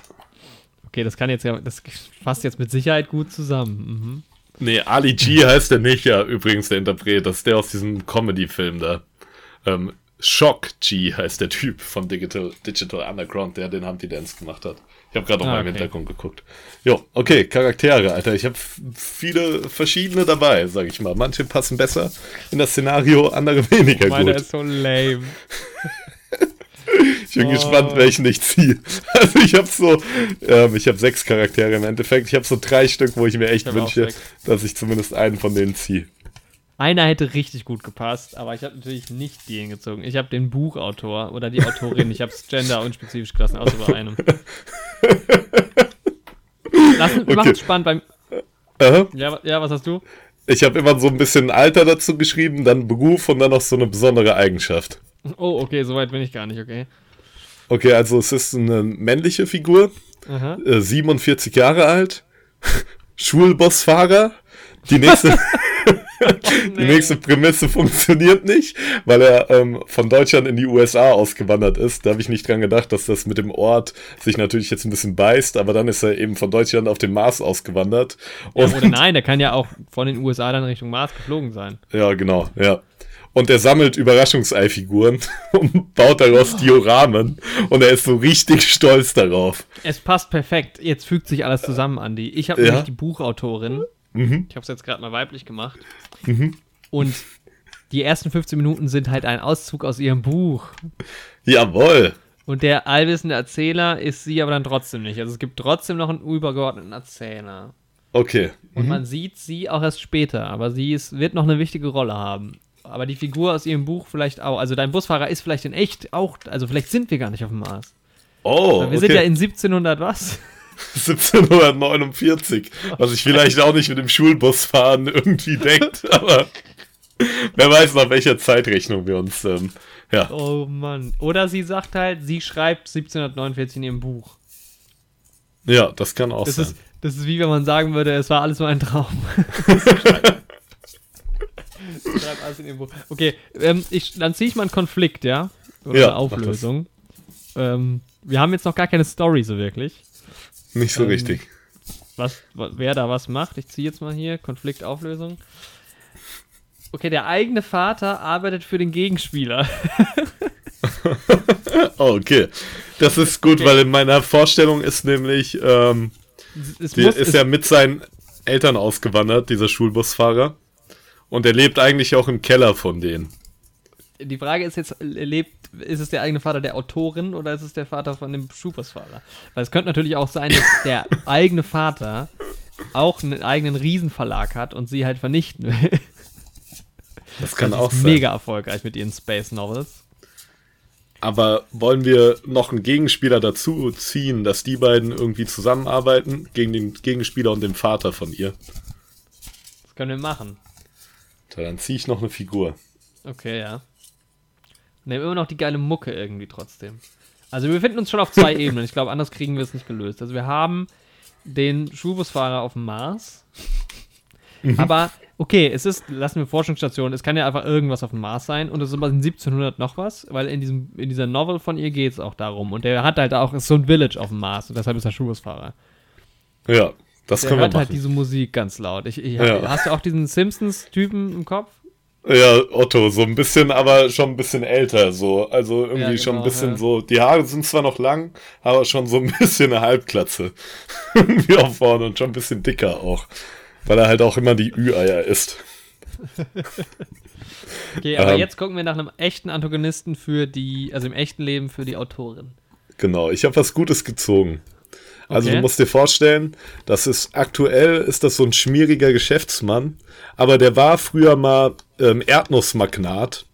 Okay, das kann jetzt ja, das fasst jetzt mit Sicherheit gut zusammen. Nee, Ali G heißt der nicht, ja, übrigens der Interpret. Das ist der aus diesem Comedy-Film da. Ähm, Shock G heißt der Typ von Digital, Digital Underground, der den Humpty Dance gemacht hat. Ich habe gerade noch Ah, mal im okay. Hintergrund gegukt. Jo, okay, Charaktere, Alter. Ich habe viele verschiedene dabei, sag ich mal. Manche passen besser in das Szenario, andere *laughs* weniger Meiner gut. ist so lame. Ich bin Oh. gespannt, welchen ich ziehe. *laughs* Also ich habe so, ähm, ich habe sechs Charaktere im Endeffekt. Ich habe so drei Stück, wo ich mir echt Ich wünsche, dass ich zumindest einen von denen ziehe. Einer hätte richtig gut gepasst, aber ich habe natürlich nicht den gezogen. Ich habe den Buchautor oder die Autorin. Ich habe es gender unspezifisch gelassen, außer bei einem. Lass, okay. Mach es spannend beim. Aha. Ja, ja, was hast du? Ich habe immer so ein bisschen Alter dazu geschrieben, dann Beruf und dann noch so eine besondere Eigenschaft. Oh, okay, soweit bin ich gar nicht, okay. Okay, also es ist eine männliche Figur, Aha. äh, 47 Jahre alt, *laughs* Schulbossfahrer. Die nächste, *laughs* *laughs* die nächste Prämisse funktioniert nicht, weil er ähm, von Deutschland in die USA ausgewandert ist. Da habe ich nicht dran gedacht, dass das mit dem Ort sich natürlich jetzt ein bisschen beißt, aber dann ist er eben von Deutschland auf den Mars ausgewandert. Ja, oder nein, der kann ja auch von den USA dann Richtung Mars geflogen sein. Ja, genau, ja. Und er sammelt Überraschungseifiguren *laughs* und baut daraus Dioramen. Und er ist so richtig stolz darauf. Es passt perfekt. Jetzt fügt sich alles zusammen, Andi. Ich habe Ja. nämlich die Buchautorin. Mhm. Ich habe es jetzt gerade mal weiblich gemacht. Und die ersten 15 Minuten sind halt ein Auszug aus ihrem Buch. Jawohl. Und der allwissende Erzähler ist sie aber dann trotzdem nicht. Also es gibt trotzdem noch einen übergeordneten Erzähler. Okay. Und man sieht sie auch erst später, aber sie ist, wird noch eine wichtige Rolle haben. Aber die Figur aus ihrem Buch vielleicht auch. Also dein Busfahrer ist vielleicht in echt auch, also vielleicht sind wir gar nicht auf dem Mars. Oh, wir sind ja in 1700 was? 1749. Was ich vielleicht auch nicht mit dem Schulbusfahren irgendwie denkt. *laughs* Aber wer weiß, nach welcher Zeitrechnung wir uns, ähm, ja. Oh Mann. Oder sie sagt halt, sie schreibt 1749 in ihrem Buch. Ja, das kann auch Das sein. ist, das ist wie wenn man sagen würde, es war alles nur ein Traum. *laughs* Sie schreibt alles in ihrem Buch. Okay, ähm, ich, dann ziehe ich mal einen Konflikt, ja? Oder Ja, eine Auflösung. Ähm, wir haben jetzt noch gar keine Story so wirklich. Nicht so ähm, richtig. was, wa- wer da was macht. Ich ziehe jetzt mal hier Konfliktauflösung. Okay, der eigene Vater arbeitet für den Gegenspieler. *laughs* Oh, okay. Das ist gut, weil in meiner Vorstellung ist nämlich, ähm, Es der muss- ist es- ja mit seinen Eltern ausgewandert, dieser Schulbusfahrer. Und er lebt eigentlich auch im Keller von denen. Die Frage ist jetzt, lebt, ist es der eigene Vater der Autorin oder ist es der Vater von dem Schubusfahrer? Weil es könnte natürlich auch sein, dass der *laughs* eigene Vater auch einen eigenen Riesenverlag hat und sie halt vernichten will. Das kann Sie auch ist sein. mega erfolgreich mit ihren Space Novels. Aber wollen wir noch einen Gegenspieler dazu ziehen, dass die beiden irgendwie zusammenarbeiten gegen den Gegenspieler und den Vater von ihr? Das können wir machen. So, dann ziehe ich noch eine Figur. Okay, ja. Nehmen immer noch die geile Mucke irgendwie trotzdem. Also wir befinden uns schon auf zwei *laughs* Ebenen. Ich glaube, anders kriegen wir es nicht gelöst. Also wir haben den Schulbusfahrer auf dem Mars. Aber okay, es ist, lassen wir Forschungsstation, es kann ja einfach irgendwas auf dem Mars sein und es ist immer in 1700 noch was, weil in, diesem, in dieser Novel von ihr geht es auch darum. Und der hat halt auch, ist so ein Village auf dem Mars und deshalb ist er Schulbusfahrer. Ja, das Der können wir hört halt machen. diese Musik ganz laut. Ich, ich, Ja. Hast du auch diesen Simpsons-Typen im Kopf? Ja, Otto, so ein bisschen, aber schon ein bisschen älter, so. Also irgendwie Ja, schon ein genau, bisschen ja. so. Die Haare sind zwar noch lang, aber schon so ein *laughs* bisschen eine Halbklatze. *laughs* irgendwie auch vorne und schon ein bisschen dicker auch. Weil er halt auch immer die Ü-Eier isst. *laughs* Okay, aber Ähm. jetzt gucken wir nach einem echten Antagonisten für die, also im echten Leben für die Autorin. Genau, ich habe was Gutes gezogen. Also Okay. du musst dir vorstellen, das ist aktuell ist das so ein schmieriger Geschäftsmann, aber der war früher mal ähm, Erdnussmagnat.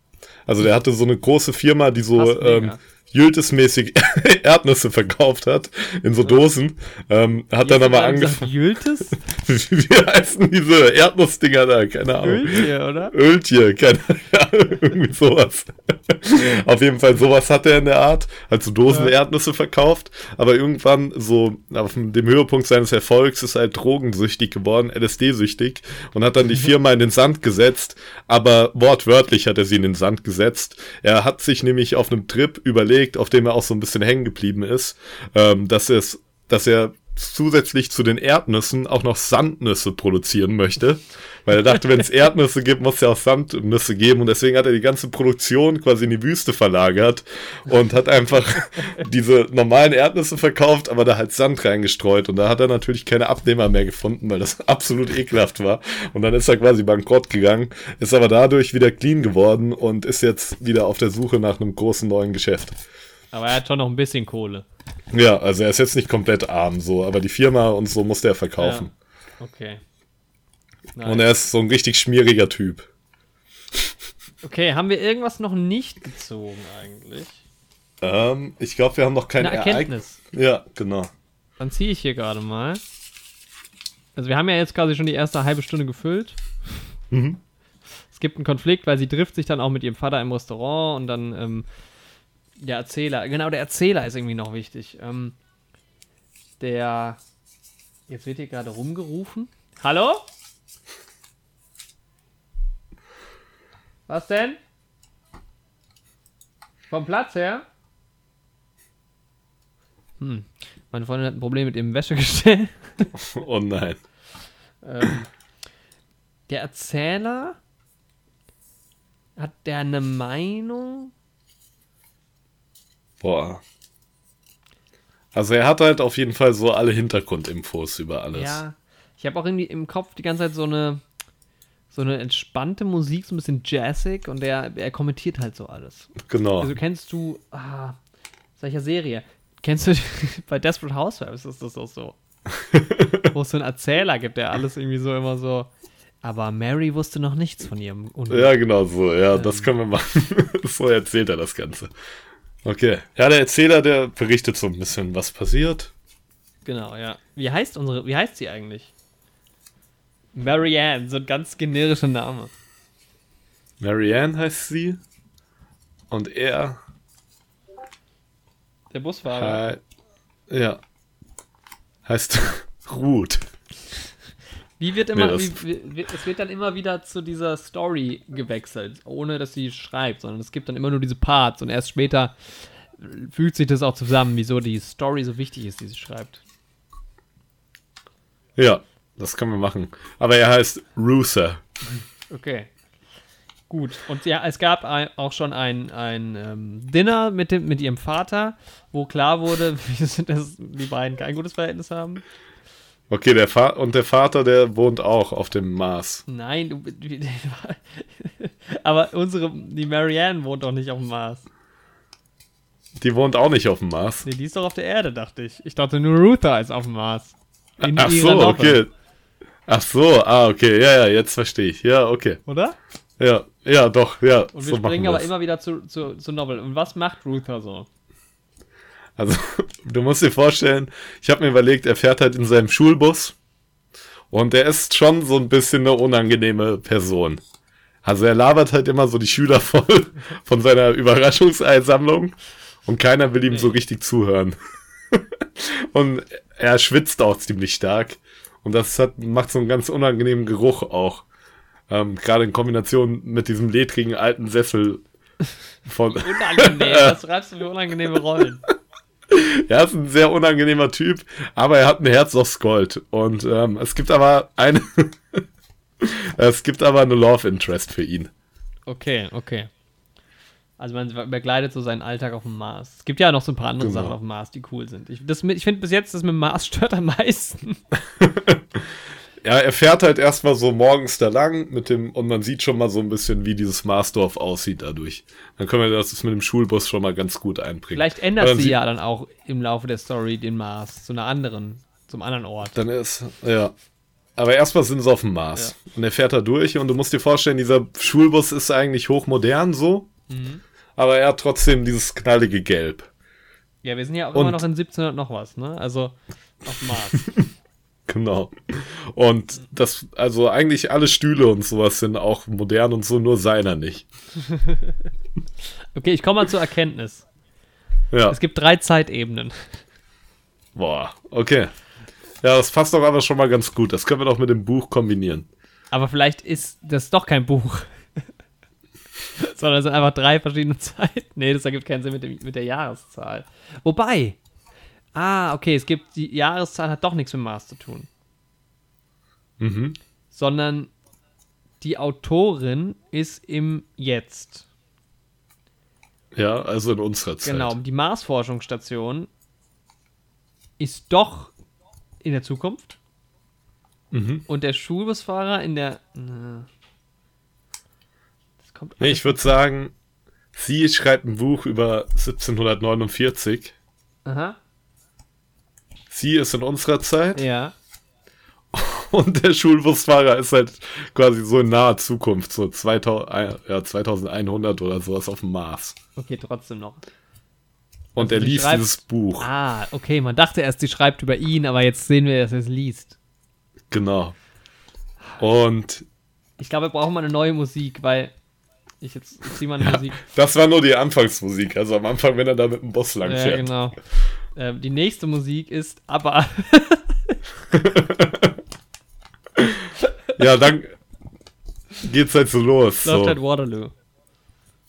Also der hatte so eine große Firma, die so ähm, Jültes-mäßig *laughs* Erdnüsse verkauft hat in so Dosen. Ähm, hat dann aber angefangen. Jültes? *laughs* Wie heißen diese Erdnussdinger da? Keine Ahnung. Öltje, oder? Öltje, keine ja, *laughs* irgendwie sowas. Auf jeden Fall, sowas hat er in der Art, halt so Dosen Erdnüsse verkauft, aber irgendwann so auf dem Höhepunkt seines Erfolgs ist er halt drogensüchtig geworden, LSD-süchtig und hat dann die Firma in den Sand gesetzt, aber wortwörtlich hat er sie in den Sand gesetzt. Er hat sich nämlich auf einem Trip überlegt, auf dem er auch so ein bisschen hängen geblieben ist, ähm, dass es, dass er zusätzlich zu den Erdnüssen auch noch Sandnüsse produzieren möchte. Weil er dachte, wenn es Erdnüsse gibt, muss es ja auch Sandnüsse geben. Und deswegen hat er die ganze Produktion quasi in die Wüste verlagert und hat einfach *laughs* diese normalen Erdnüsse verkauft, aber da halt Sand reingestreut. Und da hat er natürlich keine Abnehmer mehr gefunden, weil das *laughs* absolut ekelhaft war. Und dann ist er quasi bankrott gegangen, ist aber dadurch wieder clean geworden und ist jetzt wieder auf der Suche nach einem großen neuen Geschäft. Aber er hat schon noch ein bisschen Kohle. Ja, also er ist jetzt nicht komplett arm, so, aber die Firma und so musste er verkaufen. Okay. Und er ist so ein richtig schmieriger Typ. Okay, haben wir irgendwas noch nicht gezogen eigentlich? Ähm, ich glaube, wir haben noch keine Eine Erkenntnis. Ja, genau. Dann ziehe ich hier gerade mal. Also wir haben ja jetzt quasi schon die erste halbe Stunde gefüllt. Mhm. Es gibt einen Konflikt, weil sie trifft sich dann auch mit ihrem Vater im Restaurant und dann ähm, der Erzähler, genau, der Erzähler ist irgendwie noch wichtig. Ähm, der, jetzt wird hier gerade rumgerufen. Hallo? Was denn? Vom Platz her? Hm. Meine Freundin hat ein Problem mit ihrem Wäschegestell. *laughs* Oh nein. ähm, der Erzähler hat der eine Meinung? Boah. Also er hat halt auf jeden Fall so alle Hintergrundinfos über alles. Ja. Ich habe auch irgendwie im Kopf die ganze Zeit so eine so eine entspannte Musik, so ein bisschen jazzig und der er kommentiert halt so alles. Genau. Also kennst du ah, solcher Serie? Kennst du *laughs* bei Desperate Housewives ist das auch so. *laughs* Wo es so einen Erzähler gibt, der alles irgendwie so immer so aber Mary wusste noch nichts von ihrem Unglück. Ja, genau so. Ja, Ähm. das können wir machen. *laughs* so erzählt er das Ganze. Okay. Ja, der Erzähler, der berichtet so ein bisschen, was passiert. Genau, ja. Wie heißt unsere, wie heißt sie eigentlich? Marianne, so ein ganz generischer Name. Marianne heißt sie. Und er. Der Busfahrer. Äh, ja. Heißt *laughs* Ruth. Wie wird immer, Nee, wie, wie, es wird dann immer wieder zu dieser Story gewechselt, ohne dass sie schreibt, sondern es gibt dann immer nur diese Parts und erst später fügt sich das auch zusammen, wieso die Story so wichtig ist, die sie schreibt. Ja, das können wir machen. Aber er heißt Ruther. Okay. Gut. Und ja, es gab ein, auch schon ein, ein ähm, Dinner mit, dem, mit ihrem Vater, wo klar wurde, *laughs* wie sind das, die beiden kein gutes Verhältnis haben. Okay, der Fa und der Vater, der wohnt auch auf dem Mars. Nein, du, *laughs* aber unsere, die Marianne wohnt doch nicht auf dem Mars. Die wohnt auch nicht auf dem Mars. Nee, die ist doch auf der Erde, dachte ich. Ich dachte nur Ruther ist auf dem Mars. In Ach so, Novel, okay. Ach so, ah, okay. Ja, ja, jetzt verstehe ich. Ja, okay. Oder? Ja, ja, doch, ja. Und wir so springen aber immer wieder zu, zu, zu Novel. Und was macht Ruther so? Also, *laughs* du musst dir vorstellen, ich habe mir überlegt, er fährt halt in seinem Schulbus und er ist schon so ein bisschen eine unangenehme Person. Also er labert halt immer so die Schüler *laughs* voll von seiner Überraschungseinsammlung und keiner will ihm so richtig zuhören. *laughs* und er schwitzt auch ziemlich stark und das hat, macht so einen ganz unangenehmen Geruch auch. Ähm, Gerade in Kombination mit diesem ledrigen alten Sessel von *laughs* Unangenehm. was schreibst du für unangenehme Rollen? *laughs* Er ist ein sehr unangenehmer Typ, aber er hat ein Herz aus Gold. Und ähm, es gibt aber eine. *laughs* es gibt aber eine Love Interest für ihn. Okay, okay. Also man begleitet so seinen Alltag auf dem Mars. Es gibt ja noch so ein paar andere Genau. Sachen auf dem Mars, die cool sind. Ich, das ich finde bis jetzt, das mit dem Mars *laughs* stört am meisten. *laughs* Ja, er fährt halt erstmal so morgens da lang mit dem, und man sieht schon mal so ein bisschen, wie dieses Marsdorf aussieht dadurch. Dann können wir das mit dem Schulbus schon mal ganz gut einbringen. Vielleicht ändert sie ja dann auch im Laufe der Story den Mars zu einer anderen, zum anderen Ort. Dann ist, ja. Aber erstmal sind sie auf dem Mars. Und er fährt da durch und du musst dir vorstellen, dieser Schulbus ist eigentlich hochmodern so. Mhm. Aber er hat trotzdem dieses knallige Gelb. Ja, wir sind ja auch Und- immer noch in 1700 noch was, ne? Also auf dem Mars. *laughs* Genau. Und das, also eigentlich alle Stühle und sowas sind auch modern und so, nur seiner nicht. *laughs* Okay, ich komme mal zur Erkenntnis. Ja. Es gibt drei Zeitebenen. Boah, okay. Ja, das passt doch aber schon mal ganz gut. Das können wir doch mit dem Buch kombinieren. Aber vielleicht ist das doch kein Buch. *laughs* Sondern es sind einfach drei verschiedene *laughs* Zeiten. Nee, das ergibt keinen Sinn mit, dem, mit der Jahreszahl. Wobei. Ah, okay, es gibt die Jahreszahl hat doch nichts mit Mars zu tun. Mhm. Sondern die Autorin ist im Jetzt. Ja, also in unserer Zeit. Genau, die Mars-Forschungsstation ist doch in der Zukunft. Mhm. Und der Schulbusfahrer in der. Na, kommt Nee, ich würde sagen, sie schreibt ein Buch über 1749. Aha. Sie ist in unserer Zeit Ja. *laughs* und der Schulbusfahrer ist halt quasi so in naher Zukunft, so 2000, ja, 2100 oder sowas auf dem Mars. Okay, trotzdem noch. Und Also er liest schreibt- dieses Buch. Ah, okay, man dachte erst, sie schreibt über ihn, aber jetzt sehen wir, dass er es liest. Genau. Und Ich glaube, wir brauchen mal eine neue Musik, weil ich jetzt ich zieh mal eine Musik. das war nur die Anfangsmusik. Also am Anfang, wenn er da mit dem Bus lang Ja, genau. Ähm, die nächste Musik ist aber *laughs* Ja, dann geht's halt so los. läuft So. halt Waterloo.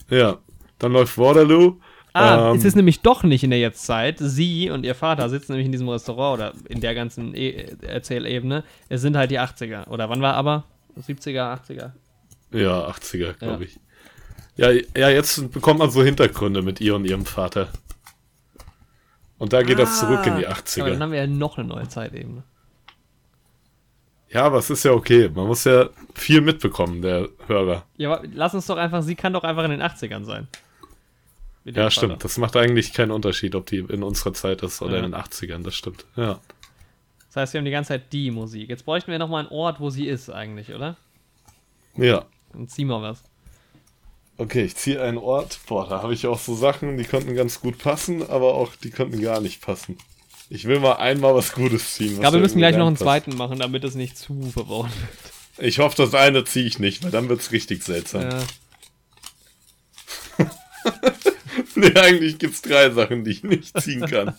Ja, dann läuft Waterloo. Ah, Ähm, es ist nämlich doch nicht in der Jetztzeit. Sie und ihr Vater sitzen nämlich in diesem Restaurant oder in der ganzen e Erzählebene. Es sind halt die 80er. Oder wann war aber? 70er, 80er. Ja, 80er, glaube Ja. ich. Ja, ja, jetzt bekommt man so Hintergründe mit ihr und ihrem Vater. Und da geht das zurück in die Ah, Aber 80er. dann haben wir ja noch eine neue Zeitebene. Ja, aber es ist ja okay. Man muss ja viel mitbekommen, der Hörer. Ja, aber lass uns doch einfach, sie kann doch einfach in den 80ern sein. Ja, dem stimmt. Vater. Das macht eigentlich keinen Unterschied, ob die in unserer Zeit ist oder Ja. in den 80ern. Das stimmt. Ja. Das heißt, wir haben die ganze Zeit die Musik. Jetzt bräuchten wir nochmal einen Ort, wo sie ist eigentlich, oder? Ja. Dann ziehen wir was. Okay, ich ziehe einen Ort. Boah, da habe ich auch so Sachen, die könnten ganz gut passen, aber auch die könnten gar nicht passen. Ich will mal einmal was Gutes ziehen. Ich glaube, wir müssen gleich noch einen zweiten machen, damit es nicht zu verworren wird. Ich hoffe, das eine ziehe ich nicht, weil dann wird es richtig seltsam. Ja. *laughs* Nee, eigentlich gibt es drei Sachen, die ich nicht ziehen kann.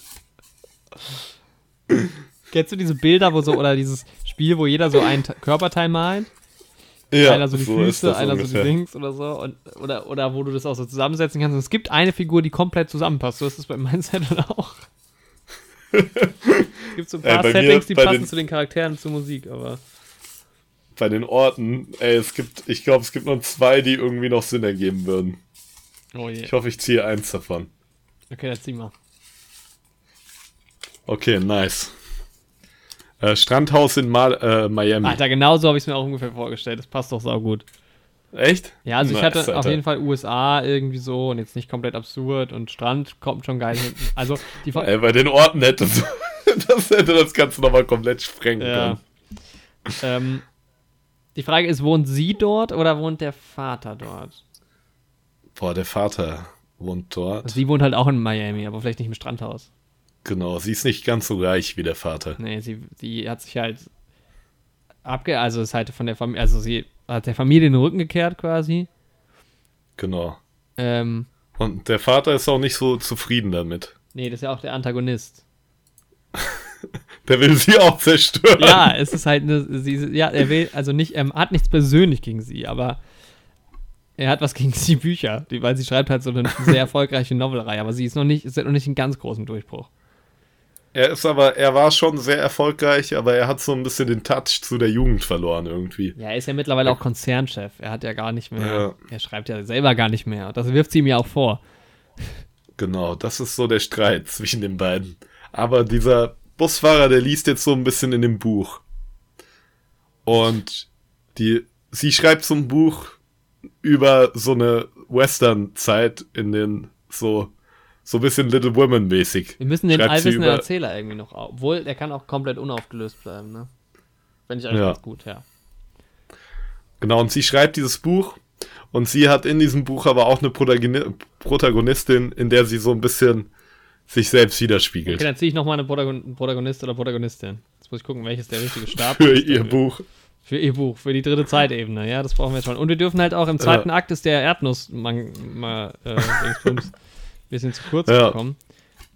Kennst du diese Bilder, wo so, oder dieses Spiel, wo jeder so ein Te- Körperteil malt? Ja, einer so die ist Füße, einer so ungefähr. die Links oder so. Und, oder, oder wo du das auch so zusammensetzen kannst. Und es gibt eine Figur, die komplett zusammenpasst. So ist es bei meinem *laughs* Set auch. Es gibt so ein Ey, paar mir- Settings, die passen den- zu den Charakteren zur Musik, aber. Bei den Orten, ey, es gibt, ich glaube, es gibt nur zwei, die irgendwie noch Sinn ergeben würden. Oh je. Ich hoffe, ich ziehe eins davon. Okay, dann zieh mal. Okay, nice. Äh, Strandhaus in Mal äh, Miami. Alter, genau so habe ich es mir auch ungefähr vorgestellt. Das passt doch saugut. Echt? Ja, also ich hatte auf Alter. jeden Fall USA irgendwie so und jetzt nicht komplett absurd und Strand kommt schon geil hinten. Also die *laughs* Ey, bei den Orten hätte das, *laughs* das hätte das Ganze nochmal komplett sprengen Ja. können. ähm, die Frage ist, wohnt sie dort oder wohnt der Vater dort? Boah, der Vater wohnt dort. Sie wohnt halt auch in Miami, aber vielleicht nicht im Strandhaus. Genau, sie ist nicht ganz so reich wie der Vater. Nee, sie die hat sich halt abge... Also ist halt von der Familie... Also sie hat der Familie den Rücken gekehrt quasi. Genau. Ähm, Und der Vater ist auch nicht so zufrieden damit. nee, das ist ja auch der Antagonist. *laughs* Der will sie auch zerstören. Ja, es ist halt eine... Sie, ja, er will... Also nicht... Er hat nichts persönlich gegen sie, aber... Er hat was *laughs* gegen die Bücher, die, weil sie schreibt halt so eine sehr erfolgreiche Novelreihe, aber sie ist noch nicht, ist noch nicht einen ganz großen Durchbruch. Er ist aber, er war schon sehr erfolgreich, aber er hat so ein bisschen den Touch zu der Jugend verloren irgendwie. Ja, er ist ja mittlerweile auch Konzernchef. Er hat ja gar nicht mehr, Ja. er schreibt ja selber gar nicht mehr. Das wirft sie ihm ja auch vor. Genau, das ist so der Streit *laughs* zwischen den beiden. Aber dieser Busfahrer, der liest jetzt so ein bisschen in dem Buch. Und die, sie schreibt so ein Buch über so eine Western-Zeit in den so, so ein bisschen Little Women-mäßig. Wir müssen den allwissenden Erzähler irgendwie noch, obwohl der kann auch komplett unaufgelöst bleiben, ne? Finde ich eigentlich Ja. ganz gut, ja. Genau, und sie schreibt dieses Buch und sie hat in diesem Buch aber auch eine Protagoni Protagonistin, in der sie so ein bisschen sich selbst widerspiegelt. Okay, dann ziehe ich nochmal eine Protagon Protagonist oder Protagonistin. Jetzt muss ich gucken, welches der richtige Stab Für ist ihr dafür. Buch. Für ihr Buch, für die dritte Zeitebene, ja, das brauchen wir jetzt schon. Und wir dürfen halt auch im zweiten Akt ist der Erdnuss man, mal, äh, *laughs* Ein bisschen zu kurz Ja. gekommen.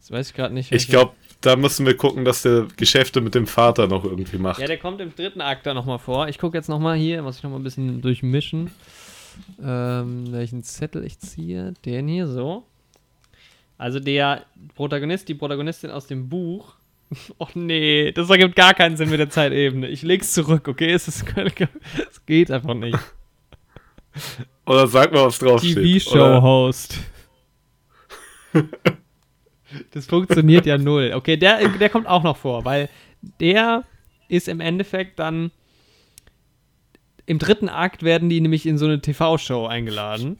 Das weiß ich gerade nicht. Ich glaube, da müssen wir gucken, dass der Geschäfte mit dem Vater noch irgendwie macht. Ja, der kommt im dritten Akt da nochmal vor. Ich gucke jetzt nochmal hier, muss ich nochmal ein bisschen durchmischen. Ähm, welchen Zettel ich ziehe. Den hier, so. Also der Protagonist, die Protagonistin aus dem Buch. *laughs* Oh nee, das ergibt gar keinen Sinn mit der Zeitebene. Ich leg's zurück, okay? Es, ist, *laughs* es geht einfach nicht. Oder sag mal, was draufsteht. TV-Show-Host. Das funktioniert ja null. Okay, der, der kommt auch noch vor, weil der ist im Endeffekt dann. Im dritten Akt werden die nämlich in so eine TV-Show eingeladen.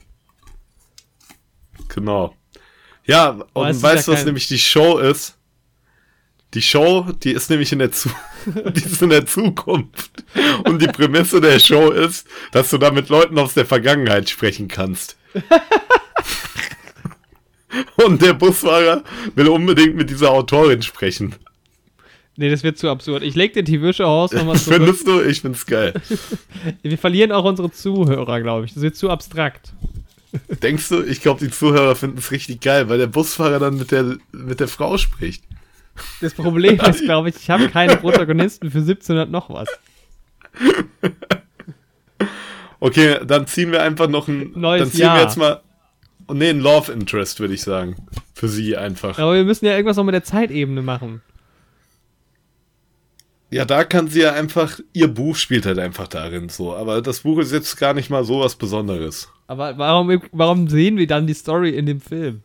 Genau. Ja, und weißt du, was kein- nämlich die Show ist? Die Show, die ist nämlich in der, Zu *laughs* die ist in der Zukunft. Und die Prämisse der Show ist, dass du da mit Leuten aus der Vergangenheit sprechen kannst. Und der Busfahrer will unbedingt mit dieser Autorin sprechen. Nee, das wird zu absurd. Ich leg den TV-Show-Host nochmal zurück. Findest du? Ich find's geil. *laughs* Wir verlieren auch unsere Zuhörer, glaube ich. Das wird zu abstrakt. Denkst du? Ich glaube, die Zuhörer finden es richtig geil, weil der Busfahrer dann mit der, mit der Frau spricht. Das Problem *laughs* ist, glaube ich, ich habe keine Protagonisten für 1700 noch was. Okay, dann ziehen wir einfach noch ein. Neues dann ziehen Jahr. wir jetzt mal. Oh, nee, ein Love Interest, würde ich sagen. Für sie einfach. Aber wir müssen ja irgendwas noch mit der Zeitebene machen. Ja, da kann sie ja einfach. Ihr Buch spielt halt einfach darin so. Aber das Buch ist jetzt gar nicht mal so was Besonderes. Aber warum, warum sehen wir dann die Story in dem Film?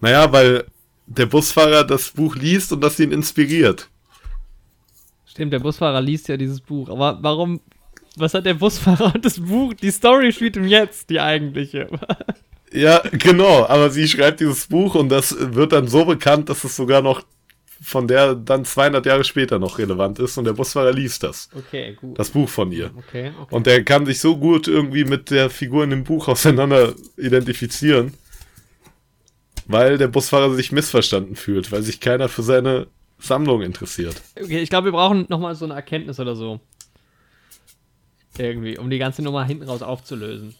Naja, weil der Busfahrer das Buch liest und das ihn inspiriert. Stimmt, der Busfahrer liest ja dieses Buch. Aber warum, was hat der Busfahrer und das Buch? Die Story spielt ihm jetzt, die eigentliche. *laughs* Ja, genau. Aber sie schreibt dieses Buch und das wird dann so bekannt, dass es sogar noch von der dann 200 Jahre später noch relevant ist und der Busfahrer liest das. Okay, gut. Das Buch von ihr. okay, okay. Und der kann sich so gut irgendwie mit der Figur in dem Buch auseinander identifizieren, weil der Busfahrer sich missverstanden fühlt, weil sich keiner für seine Sammlung interessiert. okay ich glaube, wir brauchen nochmal so eine Erkenntnis oder so. Irgendwie, um die ganze Nummer hinten raus aufzulösen.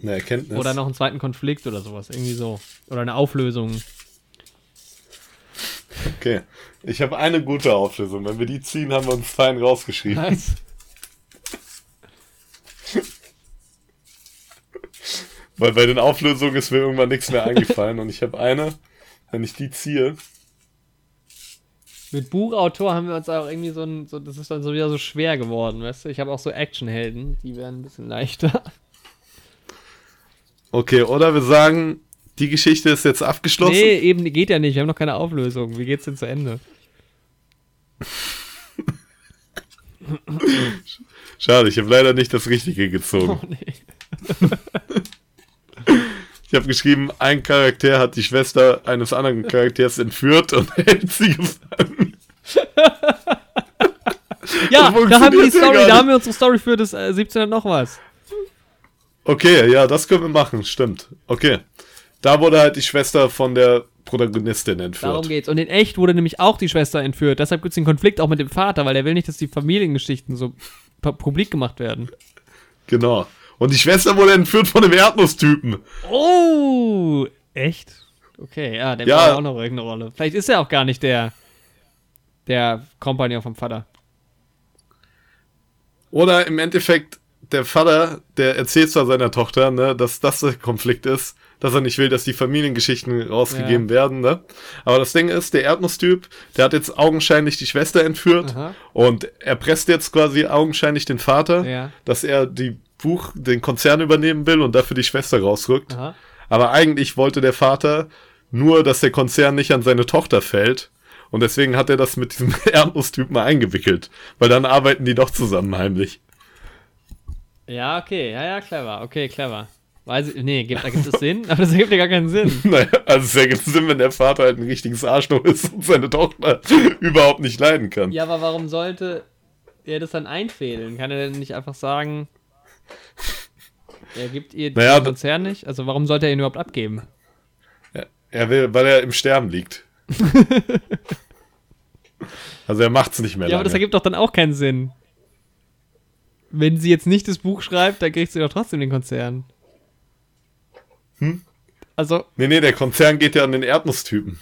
Eine Erkenntnis. Oder noch einen zweiten Konflikt oder sowas. Irgendwie so. Oder eine Auflösung. Okay. Ich habe eine gute Auflösung. Wenn wir die ziehen, haben wir uns fein rausgeschrieben. Was? Weil bei den Auflösungen ist mir irgendwann nichts mehr eingefallen. Und ich habe eine, wenn ich die ziehe. Mit Buchautor haben wir uns auch irgendwie so ein, so, das ist dann so wieder so schwer geworden, weißt du? Ich habe auch so Actionhelden, die werden ein bisschen leichter. Okay, oder wir sagen, die Geschichte ist jetzt abgeschlossen. Nee, eben geht ja nicht, wir haben noch keine Auflösung. Wie geht's denn zu Ende? Schade, ich habe leider nicht das Richtige gezogen. *laughs* Oh nee. *laughs* Ich habe geschrieben, ein Charakter hat die Schwester eines anderen Charakters entführt und *laughs* hält sie gefangen. *laughs* Ja, da haben wir die Story, da haben wir unsere Story für das äh, 17 noch was. Okay, ja, das können wir machen, stimmt. Okay. Da wurde halt die Schwester von der Protagonistin entführt. Darum geht's. Und in echt wurde nämlich auch die Schwester entführt. Deshalb gibt's den Konflikt auch mit dem Vater, weil er will nicht, dass die Familiengeschichten so pu- publik gemacht werden. Genau. Und die Schwester wurde entführt von dem Erdnusstypen. Oh, echt? Okay, ja, der Ja. ja. auch noch irgendeine Rolle. Vielleicht ist er auch gar nicht der, der Kompagnon vom Vater. Oder im Endeffekt, der Vater, der erzählt zwar seiner Tochter, ne, dass das der Konflikt ist, dass er nicht will, dass die Familiengeschichten rausgegeben Ja. werden, ne? Aber das Ding ist, der Erdnusstyp, der hat jetzt augenscheinlich die Schwester entführt Aha. und er presst jetzt quasi augenscheinlich den Vater, Ja. dass er die Buch, den Konzern übernehmen will und dafür die Schwester rausrückt. Aha. Aber eigentlich wollte der Vater nur, dass der Konzern nicht an seine Tochter fällt. Und deswegen hat er das mit diesem *laughs* Erdnusstypen eingewickelt. Weil dann arbeiten die doch zusammen heimlich. Ja, okay, ja, ja, clever. Okay, clever. Weiß ich, nee, gibt, da gibt es Sinn, aber das ergibt ja gar keinen Sinn. *laughs* Naja, also es ergibt Sinn, wenn der Vater halt ein richtiges Arschloch ist und seine Tochter *laughs* überhaupt nicht leiden kann. Ja, aber warum sollte er das dann einfädeln? Kann er denn nicht einfach sagen, er gibt ihr Naja, den Konzern nicht? Also warum sollte er ihn überhaupt abgeben? Er will, weil er im Sterben liegt. *laughs* also er macht's nicht mehr Ja, aber das lange. ergibt doch dann auch keinen Sinn. Wenn sie jetzt nicht das Buch schreibt, dann kriegt sie doch trotzdem den Konzern. Hm? Also, Nee, nee, der Konzern geht ja an den Erdnusstypen.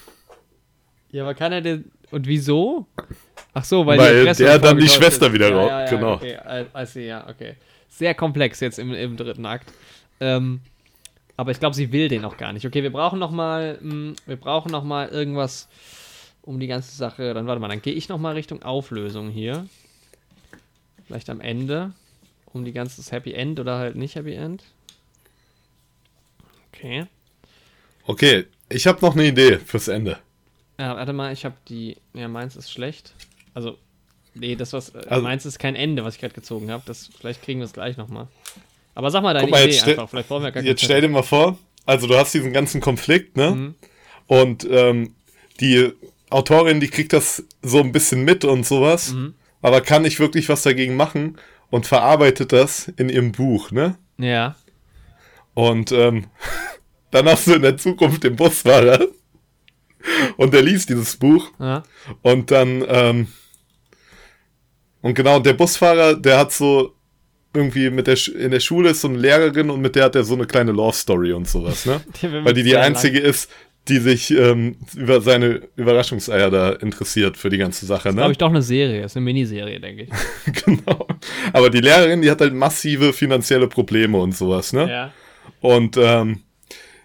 ja, aber kann er denn. Und wieso? Ach so, weil, Weil der dann die Schwester ist. wieder ja, ja, ja, genau. Okay, see, ja, okay. Sehr komplex jetzt im, im dritten Akt. Ähm, aber ich glaube, sie will den auch gar nicht. Okay, wir brauchen noch mal, mh, wir brauchen noch mal irgendwas um die ganze Sache. Dann warte mal, dann gehe ich noch mal Richtung Auflösung hier. Vielleicht am Ende um die ganze Happy End oder halt nicht Happy End. Okay. Okay, ich habe noch eine Idee fürs Ende. Ja, warte mal, ich habe die. Ja, meins ist schlecht. Also, nee, das was. äh, Also- meins ist kein Ende, was ich gerade gezogen habe. Das Vielleicht kriegen wir es gleich nochmal. Aber sag mal deine mal, Idee einfach. Vielleicht brauchen wir gar Jetzt stell dir mal vor, also du hast diesen ganzen Konflikt, ne? Mhm. Und ähm, die Autorin, die kriegt das so ein bisschen mit und sowas, Mhm. aber kann nicht wirklich was dagegen machen und verarbeitet das in ihrem Buch, ne? Ja. Und ähm, *laughs* dann hast du in der Zukunft den Busfahrer und der liest dieses Buch ja. und dann, ähm, und genau, der Busfahrer, der hat so irgendwie mit der Sch in der Schule ist so eine Lehrerin und mit der hat er so eine kleine Love Story und sowas, ne? *laughs* Wird Weil die die einzige ist, die sich ähm, über seine Überraschungseier da interessiert für die ganze Sache, Glaube ne? ich doch eine Serie. Ist eine Miniserie, denke ich. *laughs* genau. Aber die Lehrerin, die hat halt massive finanzielle Probleme und sowas, ne? Ja. Und ähm,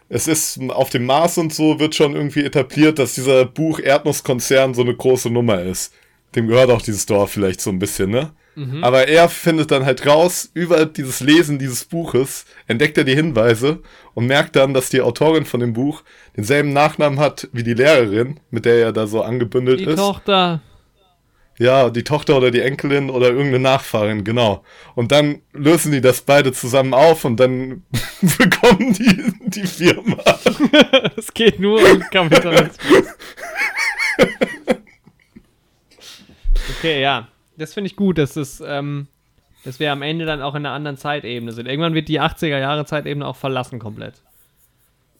es ist auf dem Mars und so wird schon irgendwie etabliert, dass dieser Buch Erdnusskonzern so eine große Nummer ist. Dem gehört auch dieses Dorf vielleicht so ein bisschen, ne? Aber er findet dann halt raus, über dieses Lesen dieses Buches entdeckt er die Hinweise und merkt dann, dass die Autorin von dem Buch denselben Nachnamen hat wie die Lehrerin, mit der er da so angebündelt Die ist. Tochter. Ja, die Tochter oder die Enkelin oder irgendeine Nachfahrin, genau. Und dann lösen die das beide zusammen auf und dann *laughs* bekommen die die Firma. *laughs* Es geht nur um Kapitalismus. *laughs* okay, ja. Das finde ich gut, dass das, ähm, dass wir am Ende dann auch in einer anderen Zeitebene sind. Irgendwann wird die 80er Jahre Zeitebene auch verlassen komplett.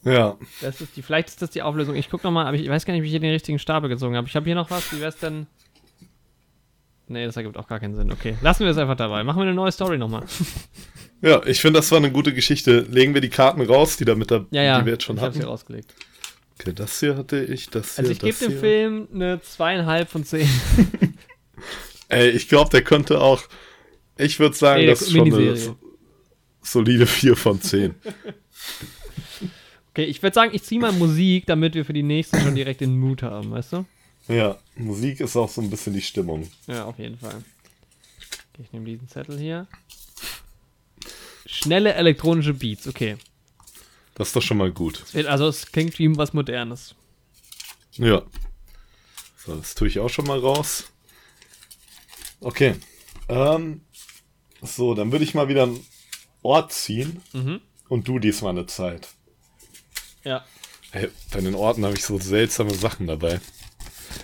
Ja. Das ist die, vielleicht ist das die Auflösung. Ich guck noch mal, aber ich weiß gar nicht, wie ich hier den richtigen Stapel gezogen habe. Ich habe hier noch was. Wie wär's denn? Nee, das ergibt auch gar keinen Sinn. Okay, lassen wir es einfach dabei. Machen wir eine neue Story nochmal. *laughs* Ja, ich finde, das war eine gute Geschichte. Legen wir die Karten raus, die da mit der, Ja, ja. die wir jetzt schon ich habe sie hatten. rausgelegt. Okay, das hier hatte ich, das hier, Also ich gebe dem. Film eine zweieinhalb von zehn. *laughs* Ey, ich glaube, der könnte auch. Ich würde sagen, der das ist schon eine solide 4 von 10. Okay, ich würde sagen, ich ziehe mal Musik, damit wir für die nächste schon direkt den Mut haben, weißt du? Ja, Musik ist auch so ein bisschen die Stimmung. Ja, auf jeden Fall. Okay, ich nehme diesen Zettel hier. Schnelle elektronische Beats, okay. Das ist doch schon mal gut. Also es klingt wie was Modernes. Ja. So, das tue ich auch schon mal raus. Okay. Ähm, so, dann würde ich mal wieder einen Ort ziehen. Mhm. Und du diesmal eine Zeit. Ja. Hey, bei den Orten habe ich so seltsame Sachen dabei.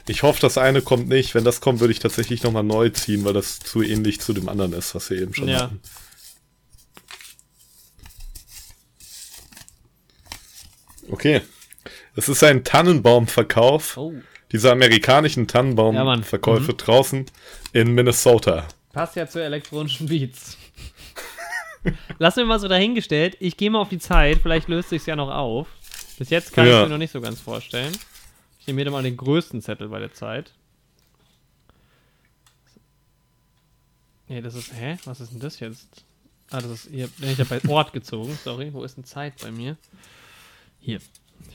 Ich hoffe, das eine kommt nicht. Wenn das kommt, würde ich tatsächlich nochmal neu ziehen, weil das zu ähnlich zu dem anderen ist, was wir eben schon Ja. hatten. Okay. Es ist ein Tannenbaumverkauf. Oh. Diese amerikanischen Ja, Tannenbaumverkäufe Mann. draußen in Minnesota. Passt ja zu elektronischen Beats. Lassen wir mal so dahingestellt. Ich gehe mal auf die Zeit. Vielleicht löst sich ja noch auf. Bis jetzt kann Ja. ich mir noch nicht so ganz vorstellen. Ich nehme mir mal den größten Zettel bei der Zeit. Nee, das ist. Hä? Was ist denn das jetzt? Ah, das ist. Hier bin ich ja bei Ort gezogen. Sorry, wo ist denn Zeit bei mir? Hier.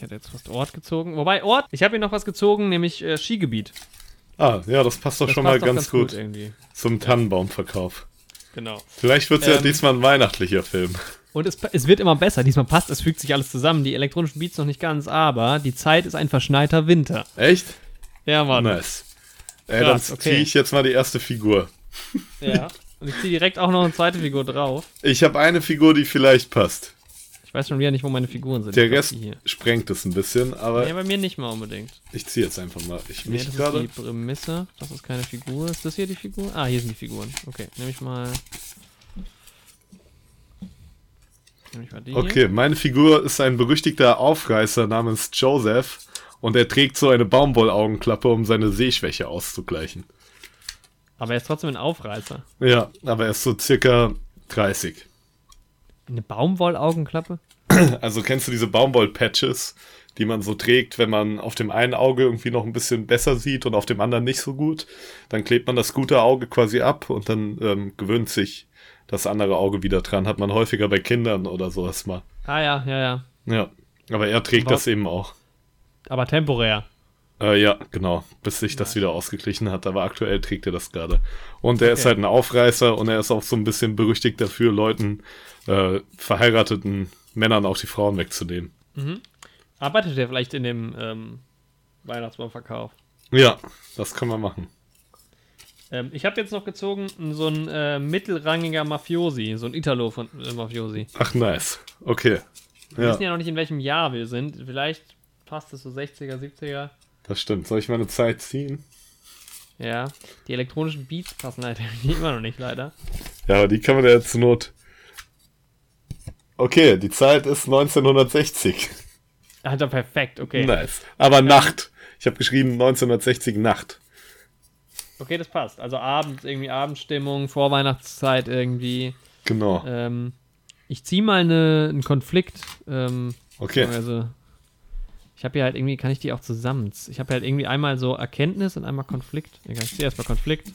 Ich hätte jetzt fast Ort gezogen. Wobei, Ort, ich habe hier noch was gezogen, nämlich äh, Skigebiet. Ah, ja, das passt doch Das schon passt mal doch ganz, gut, irgendwie. zum Tannenbaumverkauf. Genau. Vielleicht wird es ja Ähm, diesmal ein weihnachtlicher Film. Und es, es wird immer besser. Diesmal passt, es fügt sich alles zusammen. Die elektronischen Beats noch nicht ganz, aber die Zeit ist ein verschneiter Winter. Echt? Ja, Mann. Nice. Ey, Krass, dann okay. ziehe ich jetzt mal die erste Figur. Ja. Und ich ziehe direkt auch noch eine zweite Figur drauf. Ich habe eine Figur, die vielleicht passt. Ich weiß schon wieder nicht, wo meine Figuren sind. Der glaub, Rest sprengt es ein bisschen, aber Nee, bei mir nicht mal unbedingt. ich ziehe jetzt einfach mal. Ich Nee, mich das ist gerade. die Prämisse. Das ist keine Figur. Ist das hier die Figur? Ah, hier sind die Figuren. Okay, nehme ich mal. Nehme ich mal die. hier. Okay, meine Figur ist ein berüchtigter Aufreißer namens Joseph und er trägt so eine Baumwollaugenklappe, um seine Sehschwäche auszugleichen. Aber er ist trotzdem ein Aufreißer. Ja, aber er ist so circa 30. Eine Baumwollaugenklappe? *clears throat* Also kennst du diese Baumwoll-Patches, die man so trägt, wenn man auf dem einen Auge irgendwie noch ein bisschen besser sieht und auf dem anderen nicht so gut? Dann klebt man das gute Auge quasi ab und dann ähm, gewöhnt sich das andere Auge wieder dran. Hat man häufiger bei Kindern oder sowas mal. Ah ja, ja, ja. Ja, aber er trägt Aber- das eben auch. Aber temporär. Äh, ja, genau, bis sich das wieder ausgeglichen hat, aber aktuell trägt er das gerade. Und er ist Okay. halt ein Aufreißer und er ist auch so ein bisschen berüchtigt dafür, Leuten, äh, verheirateten Männern auch die Frauen wegzunehmen. Arbeitet er vielleicht in dem ähm, Weihnachtsbaumverkauf? Ja, das können wir machen. Ähm, ich habe jetzt noch gezogen so ein äh, mittelrangiger Mafiosi, so ein Italo von Mafiosi. Ach, nice. Okay. Wir Ja, wissen ja noch nicht, in welchem Jahr wir sind. Vielleicht passt es so 60er, 70er. Das stimmt. Soll ich meine Zeit ziehen? Ja. Die elektronischen Beats passen halt *laughs* immer noch nicht, leider. Ja, aber die kann man ja zur Not. Okay, die Zeit ist 1960. Alter, perfekt, okay. Nice. Aber Nacht. Ich habe geschrieben 1960 Nacht. Okay, das passt. Also abends, irgendwie Abendstimmung, Vorweihnachtszeit irgendwie. Genau. Ähm, ich ziehe mal eine, einen Konflikt. Ähm, Okay. Also, ich habe hier halt irgendwie, kann ich die auch zusammen? Ich habe halt irgendwie einmal so Erkenntnis und einmal Konflikt. Egal, ich ziehe erstmal Konflikt.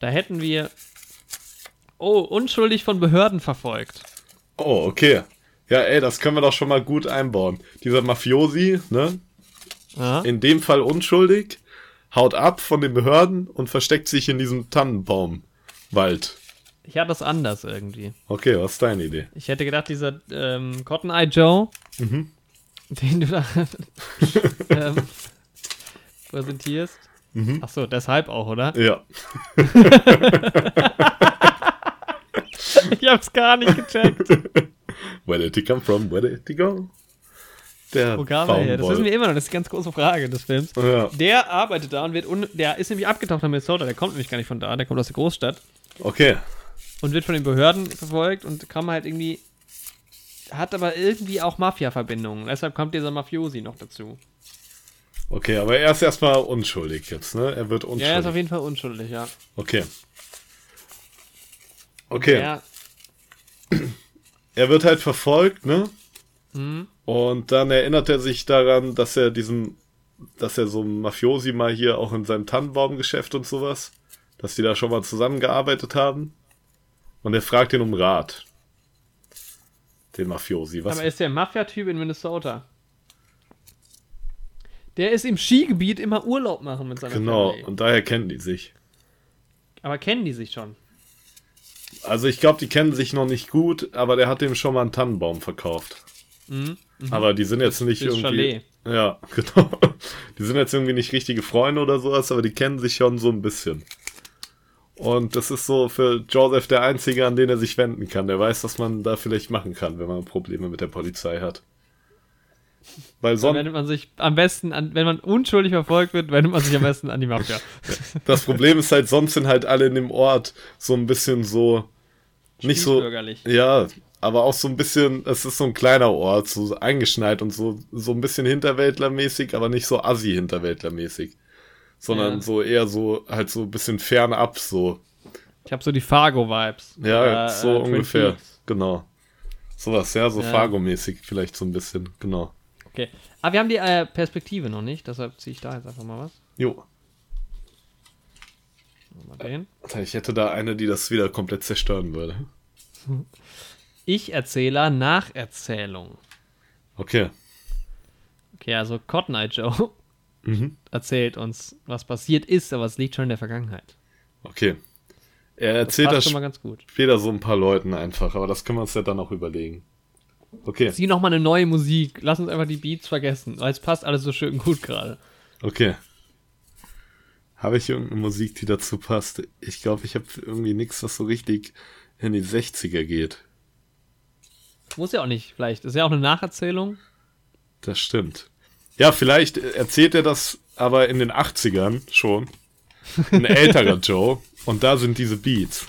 Da hätten wir. Oh, unschuldig von Behörden verfolgt. Oh, okay. Ja, ey, das können wir doch schon mal gut einbauen. Dieser Mafiosi, ne? Ja, In dem Fall unschuldig, haut ab von den Behörden und versteckt sich in diesem Tannenbaumwald. ich hatte das anders irgendwie. Okay, was ist deine Idee? Ich hätte gedacht, dieser ähm, Cotton Eye Joe, den du da *laughs* ähm, präsentierst. Ach so, deshalb auch, oder? Ja. *laughs* Ich hab's gar nicht gecheckt. *laughs* Where did he come from? Where did he go? Der Wo kam er her? Das wissen wir immer noch. Das ist die ganz große Frage des Films. Ja. Der arbeitet da und wird un der ist nämlich abgetaucht nach Minnesota. Der kommt nämlich gar nicht von da. Der kommt aus der Großstadt Okay. und wird von den Behörden verfolgt und kam halt irgendwie hat aber irgendwie auch Mafia-Verbindungen. Deshalb kommt dieser Mafiosi noch dazu. Okay, aber er ist erstmal unschuldig jetzt, ne? Er wird Ja, unschuldig. er ist auf jeden Fall unschuldig, ja. okay. Okay. Ja, er wird halt verfolgt, ne? Mhm. Und dann erinnert er sich daran, dass er diesem, dass er so einem Mafiosi mal hier auch in seinem Tannenbaumgeschäft und sowas, dass die da schon mal zusammengearbeitet haben. Und er fragt ihn um Rat. Den Mafiosi. Was? Aber er ist der Mafia-Typ in Minnesota. Der ist im Skigebiet immer Urlaub machen mit seiner Genau, Family. und daher kennen die sich. Aber kennen die sich schon? Also ich glaube, die kennen sich noch nicht gut, aber der hat dem schon mal einen Tannenbaum verkauft. Aber die sind jetzt nicht fürs irgendwie. Chalet. Ja, *laughs* genau. Die sind jetzt irgendwie nicht richtige Freunde oder sowas, aber die kennen sich schon so ein bisschen. Und das ist so für Joseph der Einzige, an den er sich wenden kann. Der weiß, was man da vielleicht machen kann, wenn man Probleme mit der Polizei hat. Weil sonst, wendet man sich am besten an, wenn man unschuldig verfolgt wird, wendet man sich am besten an die Mafia. *laughs* das Problem ist halt, sonst sind halt alle in dem Ort so ein bisschen so, nicht so, Bürgerlich. Ja, aber auch so ein bisschen, es ist so ein kleiner Ort, so eingeschneit und so, so ein bisschen Hinterwäldlermäßig, aber nicht so assi-Hinterwäldlermäßig. Sondern Ja. so eher so, halt so ein bisschen fernab, so. Ich habe so die Fargo-Vibes. Ja, Äh, so äh, ungefähr. Genau. Sowas, ja, so Ja. Fargo-mäßig vielleicht so ein bisschen, genau. Okay. Aber wir haben die äh, Perspektive noch nicht, deshalb ziehe ich da jetzt einfach mal was. Jo. Mal den. Ich hätte da eine, die das wieder komplett zerstören würde. *laughs* Ich-Erzähler, Nacherzählung. Okay. Okay, also Cotton Eye Joe Mhm. erzählt uns, was passiert ist, aber es liegt schon in der Vergangenheit. Okay. Er erzählt Passt das schon mal ganz gut. später so ein paar Leuten einfach, aber das können wir uns ja dann auch überlegen. Okay, Zieh noch mal eine neue Musik. Lass uns einfach die Beats vergessen, weil es passt alles so schön gut gerade. okay. Habe ich irgendeine Musik, die dazu passt? Ich glaube, ich habe irgendwie nichts, was so richtig in die 60er geht. Muss ja auch nicht, vielleicht. Ist ja auch eine Nacherzählung. Das stimmt. Ja, vielleicht erzählt er das aber in den 80ern schon. Ein älterer *laughs* Joe. Und da sind diese Beats.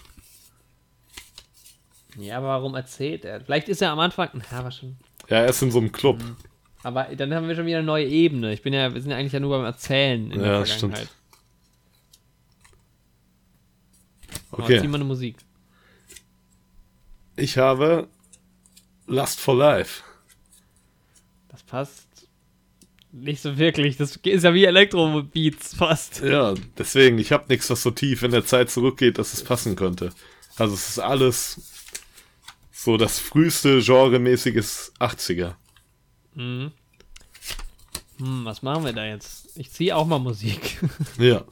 Ja, aber warum erzählt er? Vielleicht ist er am Anfang. Na, war schon. Ja, er ist in so einem Club. Aber dann haben wir schon wieder eine neue Ebene. Ich bin ja, wir sind ja eigentlich ja nur beim Erzählen in Ja, der stimmt. Vergangenheit. Aber Okay. Zieh mal eine Musik. Ich habe Lust for Life. Das passt nicht so wirklich. Das ist ja wie Elektro-Beats fast. Ja, deswegen, ich habe nichts, was so tief in der Zeit zurückgeht, dass es passen könnte. Also es ist alles so das früheste genremäßiges 80er. Hm, was machen wir da jetzt? Ich ziehe auch mal Musik. *laughs* Ja.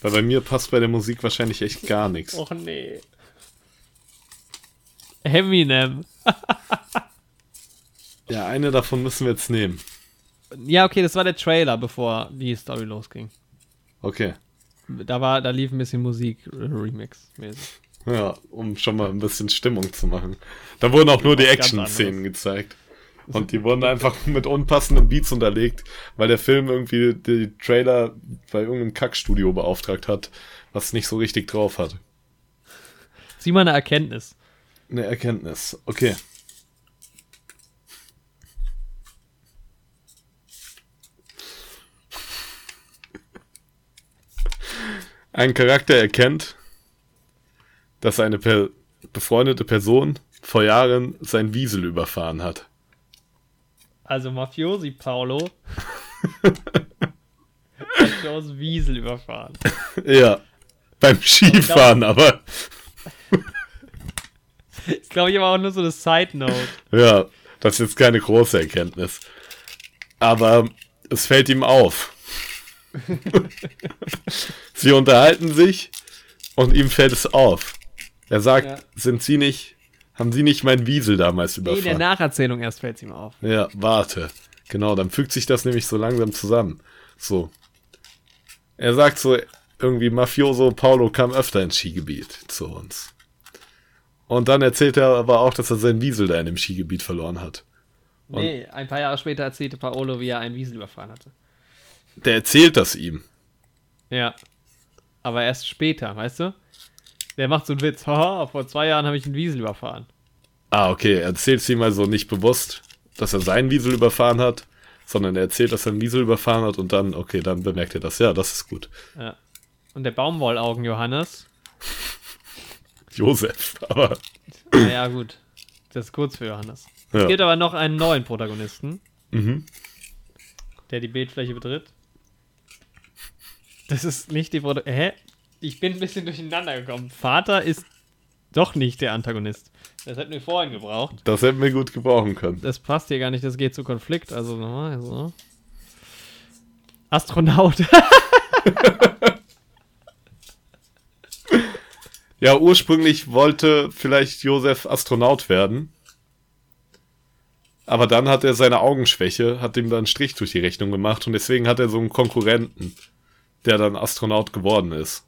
Weil bei mir passt bei der Musik wahrscheinlich echt gar nichts. Och nee. Eminem. *laughs* Ja, eine davon müssen wir jetzt nehmen. Ja, okay, das war der Trailer, bevor die Story losging. Okay. Da war, da lief ein bisschen Musik äh, Remix mäßig. Ja, um schon mal ein bisschen Stimmung zu machen. Da wurden auch nur die Action-Szenen gezeigt. Und die wurden einfach mit unpassenden Beats unterlegt, weil der Film irgendwie die Trailer bei irgendeinem Kackstudio beauftragt hat, was nicht so richtig drauf hat. Sieh mal eine Erkenntnis. Eine Erkenntnis. Okay. Ein Charakter erkennt, dass eine per befreundete Person vor Jahren sein Wiesel überfahren hat. Also Mafiosi Paolo. *laughs* hat Joes Wiesel überfahren. Ja, beim Skifahren aber. *laughs* Ist glaube ich aber auch nur so eine Side Note. Ja, das ist jetzt keine große Erkenntnis. Aber es fällt ihm auf. *laughs* Sie unterhalten sich und ihm fällt es auf. Er sagt, Ja. sind Sie nicht, haben Sie nicht mein Wiesel damals Nee, in der überfahren? Nacherzählung erst fällt es ihm auf. ja, warte. Genau, dann fügt sich das nämlich so langsam zusammen. So. Er sagt so, irgendwie Mafioso Paolo kam öfter ins Skigebiet zu uns. Und dann erzählt er aber auch, dass er sein Wiesel da in dem Skigebiet verloren hat. Nee, ein paar Jahre später erzählte Paolo, wie er einen Wiesel überfahren hatte. Der erzählt das ihm. Ja. Aber erst später, weißt du? Der macht so einen Witz. Haha, vor zwei Jahren habe ich einen Wiesel überfahren. Ah, okay. Er erzählt es ihm also nicht bewusst, dass er seinen Wiesel überfahren hat, sondern er erzählt, dass er einen Wiesel überfahren hat und dann, okay, dann bemerkt er das. Ja, das ist gut. Ja. Und der Baumwollaugen Johannes. *laughs* Josef, aber Naja, gut. Das ist kurz für Johannes. Es Ja. gibt aber noch einen neuen Protagonisten, mhm. der die Bildfläche betritt. Das ist nicht die Protagonistin. Hä? Ich bin ein bisschen durcheinander gekommen. Vater ist Doch nicht der Antagonist. Das hätten wir vorhin gebraucht. Das hätten wir gut gebrauchen können. Das passt hier gar nicht, das geht zu Konflikt. Also nochmal. So. Astronaut. *laughs* Ja, ursprünglich wollte vielleicht Josef Astronaut werden. Aber dann hat er seine Augenschwäche, hat ihm dann einen Strich durch die Rechnung gemacht und deswegen hat er so einen Konkurrenten, der dann Astronaut geworden ist.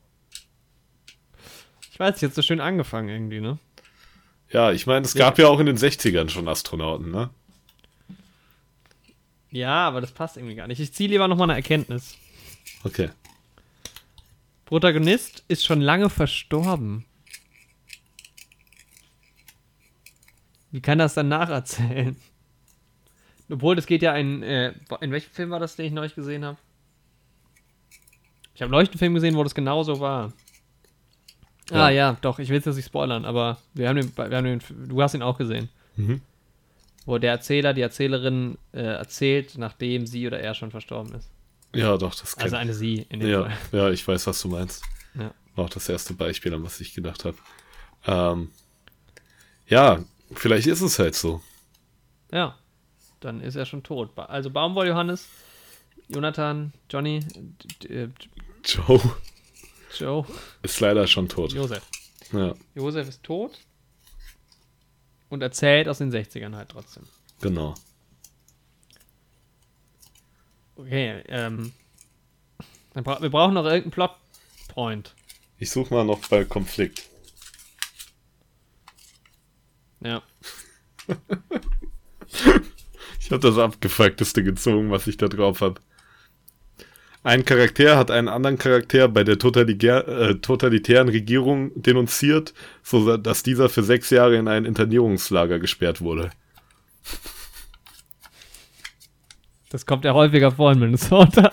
Ich weiß, jetzt so schön angefangen irgendwie, ne? Ja, ich meine, es gab ja auch in den 60ern schon Astronauten, ne? Ja, aber das passt irgendwie gar nicht. Ich ziehe lieber nochmal eine Erkenntnis. Okay. Protagonist ist schon lange verstorben. Wie kann das dann nacherzählen? Obwohl, das geht ja ein. Äh, in welchem Film war das, den ich neulich gesehen habe? Ich habe einen Film gesehen, wo das genauso war. Ah, Ja. ja, doch, ich will es jetzt nicht spoilern, aber wir haben den, wir haben den, du hast ihn auch gesehen. Mhm. Wo der Erzähler, die Erzählerin äh, erzählt, nachdem sie oder er schon verstorben ist. Ja, doch, das Also eine sie in dem ja, Fall. ja, ich weiß, was du meinst. Ja. Auch das erste Beispiel, an was ich gedacht habe. Ähm, ja, vielleicht ist es halt so. Ja, dann ist er schon tot. Also Baumwoll Johannes, Jonathan, Johnny, äh, Joe Joe, ist leider schon tot. Josef. Ja, Josef ist tot und erzählt aus den 60ern halt trotzdem. genau. Okay, ähm. Bra wir brauchen noch irgendeinen Plotpoint. Ich suche mal noch bei Konflikt. Ja. *laughs* Ich habe das abgefuckteste gezogen, was ich da drauf habe. Ein Charakter hat einen anderen Charakter bei der äh, totalitären Regierung denunziert, so dass dieser für sechs Jahre in ein Internierungslager gesperrt wurde. Das kommt ja häufiger vor in Minnesota.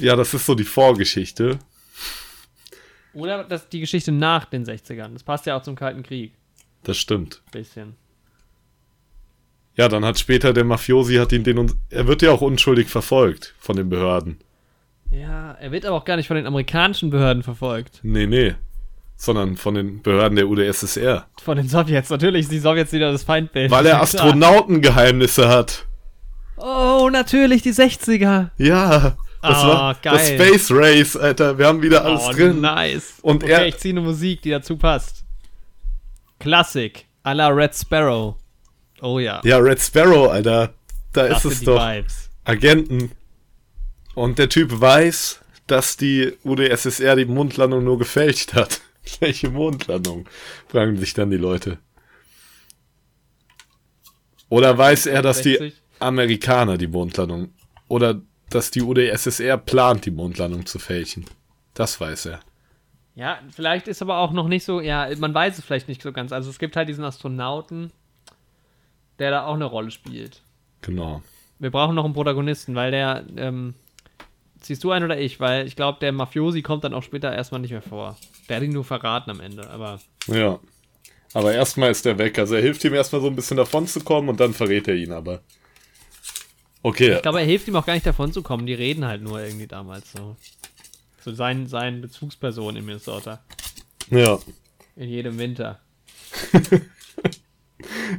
Ja, das ist so die Vorgeschichte. Oder das, die Geschichte nach den 60ern. Das passt ja auch zum Kalten Krieg. Das stimmt. Bisschen. Ja, dann hat später der Mafiosi hat ihn denunziert. Er wird ja auch unschuldig verfolgt von den Behörden. Ja, er wird aber auch gar nicht von den amerikanischen Behörden verfolgt. Nee, nee. Sondern von den Behörden der UdSSR. Von den Sowjets. Natürlich die Sowjets wieder das Feindbild. Weil er. *laughs* Astronautengeheimnisse hat. Oh, natürlich, die 60er. Ja. Das Ah, war das geil. Space Race, Alter. Wir haben wieder alles oh, drin. nice. Und okay, er- ich ziehe eine Musik, die dazu passt. Klassik. A la Red Sparrow. Oh ja. Ja, Red Sparrow, Alter. Da das ist sind es die doch. Vibes. Agenten. Und der Typ weiß, dass die UdSSR die Mondlandung nur gefälscht hat. *laughs* Welche Mondlandung? Fragen sich dann die Leute. Oder weiß er, dass die 60? Amerikaner die Mondlandung oder dass die UdSSR plant, die Mondlandung zu fälschen? Das weiß er. Ja, vielleicht ist aber auch noch nicht so, ja, man weiß es vielleicht nicht so ganz. Also es gibt halt diesen Astronauten, der da auch eine Rolle spielt. Genau. Wir brauchen noch einen Protagonisten, weil der, ähm, ziehst du einen oder ich? Weil ich glaube, der Mafiosi kommt dann auch später erstmal nicht mehr vor. Der hat ihn nur verraten am Ende, aber Ja. Aber erstmal ist er weg. Also er hilft ihm erstmal so ein bisschen davon zu kommen und dann verrät er ihn aber. Okay. ich glaube, er hilft ihm auch gar nicht davon zu kommen. Die reden halt nur irgendwie damals so. So sein, sein Bezugsperson in Minnesota. Ja. In jedem Winter. *laughs*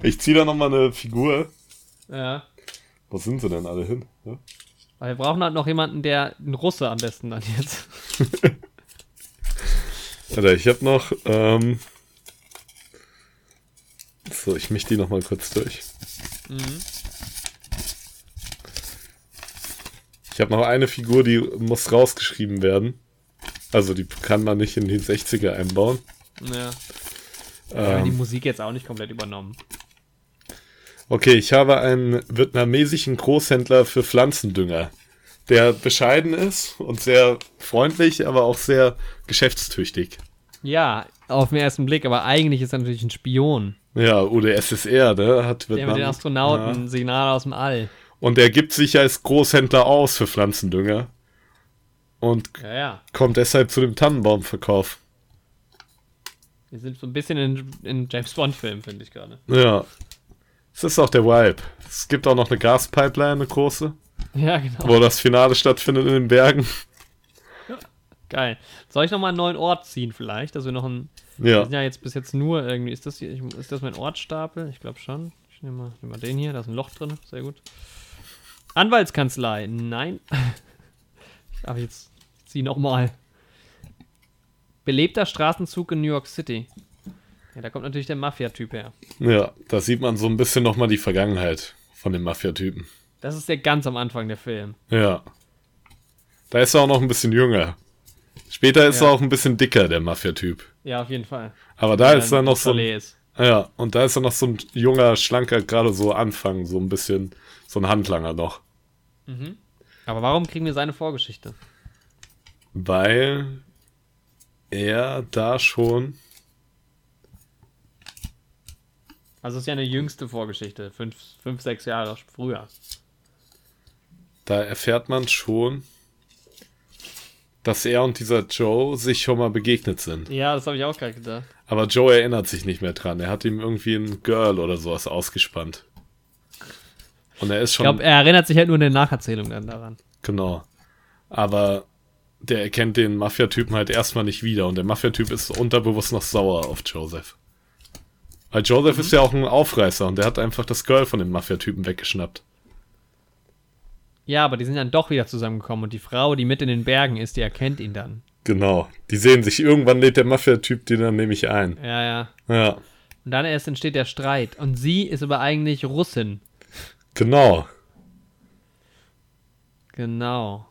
Ich ziehe da nochmal eine Figur. Ja. Wo sind sie denn alle hin? Ja? Weil wir brauchen halt noch jemanden, der, ein Russe am besten dann jetzt. *laughs* Alter, ich habe noch. Ähm so, ich mich die nochmal kurz durch. Ich habe noch eine Figur, die muss rausgeschrieben werden. Also die kann man nicht in die 60er einbauen. Ja. Haben die Ähm, Musik jetzt auch nicht komplett übernommen. okay, ich habe einen vietnamesischen Großhändler für Pflanzendünger, der bescheiden ist und sehr freundlich, aber auch sehr geschäftstüchtig. Ja, auf den ersten Blick, aber eigentlich ist er natürlich ein Spion. Ja, UdSSR, ne? Hat Der mit den Vietnam- Astronauten, Ja. Signal aus dem All. Und er gibt sich als Großhändler aus für Pflanzendünger. Und Ja, ja. kommt deshalb zu dem Tannenbaumverkauf. Wir sind so ein bisschen in, in James Bond-Filmen, finde ich gerade. Ja. Das ist auch der Vibe. Es gibt auch noch eine Gaspipeline, eine große, Ja, genau. wo das Finale stattfindet in den Bergen. Geil. Soll ich nochmal einen neuen Ort ziehen vielleicht? Dass wir noch einen. Wir Ja. sind ja jetzt bis jetzt nur irgendwie. Ist das hier, ist das mein Ortsstapel? Ich glaube schon. Ich nehme mal, nehm mal den hier, da ist ein Loch drin. Sehr gut. Anwaltskanzlei. Nein. *laughs* Aber jetzt zieh nochmal. Belebter Straßenzug in New York City. Ja, da kommt natürlich der Mafia-Typ her. Ja, da sieht man so ein bisschen nochmal die Vergangenheit von dem Mafia-Typen. Das ist der ganz am Anfang der Film. Ja. Da ist er auch noch ein bisschen jünger. Später ist Ja. er auch ein bisschen dicker, der Mafia-Typ. Ja, auf jeden Fall. Aber da Wenn ist er noch so. Ein, ja, und da ist er noch so ein junger, schlanker, gerade so Anfang, so ein bisschen, so ein Handlanger noch. Aber warum kriegen wir seine Vorgeschichte? Weil er da schon. Also es ist ja eine jüngste Vorgeschichte. Fünf, fünf sechs Jahre früher. Da erfährt man schon, dass er und dieser Joe sich schon mal begegnet sind. Ja, das habe ich auch gerade gedacht. Aber Joe erinnert sich nicht mehr dran. Er hat ihm irgendwie ein Girl oder sowas ausgespannt. Und er ist Ich schon. glaube, er erinnert sich halt nur in der Nacherzählung dann daran. Genau. Aber der erkennt den Mafia-Typen halt erstmal nicht wieder und der Mafia-Typ ist unterbewusst noch sauer auf Joseph. Weil Joseph ist ja auch ein Aufreißer und der hat einfach das Girl von dem Mafia-Typen weggeschnappt. Ja, aber die sind dann doch wieder zusammengekommen und die Frau, die mit in den Bergen ist, die erkennt ihn dann. Genau. Die sehen sich. Irgendwann lädt der Mafia-Typ die dann nämlich ein. Ja, ja. Ja. Und dann erst entsteht der Streit. Und sie ist aber eigentlich Russin. Genau. Genau.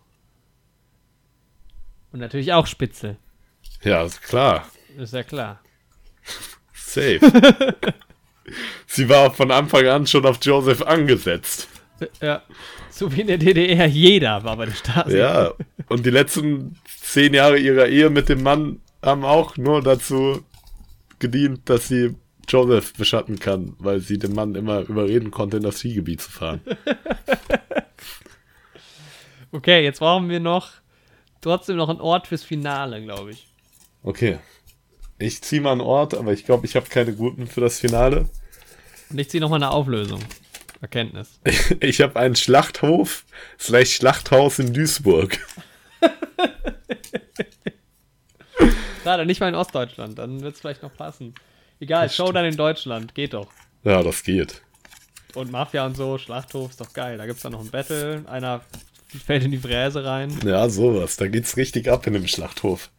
Und natürlich auch Spitzel. Ja, ist klar. Ist ja klar. Safe. *laughs* Sie war von Anfang an schon auf Joseph angesetzt. Ja. So wie in der DDR jeder war bei der Stasi. Ja. Und die letzten zehn Jahre ihrer Ehe mit dem Mann haben auch nur dazu gedient, dass sie Joseph beschatten kann, weil sie den Mann immer überreden konnte, in das Skigebiet zu fahren. *laughs* Okay, jetzt brauchen wir noch trotzdem noch einen Ort fürs Finale, glaube ich. Okay. Ich ziehe mal einen Ort, aber ich glaube, ich habe keine guten für das Finale. Und ich ziehe nochmal eine Auflösung. Erkenntnis. *laughs* Ich habe einen Schlachthof slash Schlachthaus in Duisburg. *laughs* Schade, nicht mal in Ostdeutschland. Dann wird es vielleicht noch passen. Egal, Showdown in Deutschland. Geht doch. Ja, das geht. Und Mafia und so, Schlachthof ist doch geil. Da gibt es dann noch ein Battle. Einer *laughs* fällt in die Fräse rein. Ja, sowas. Da geht's richtig ab in dem Schlachthof.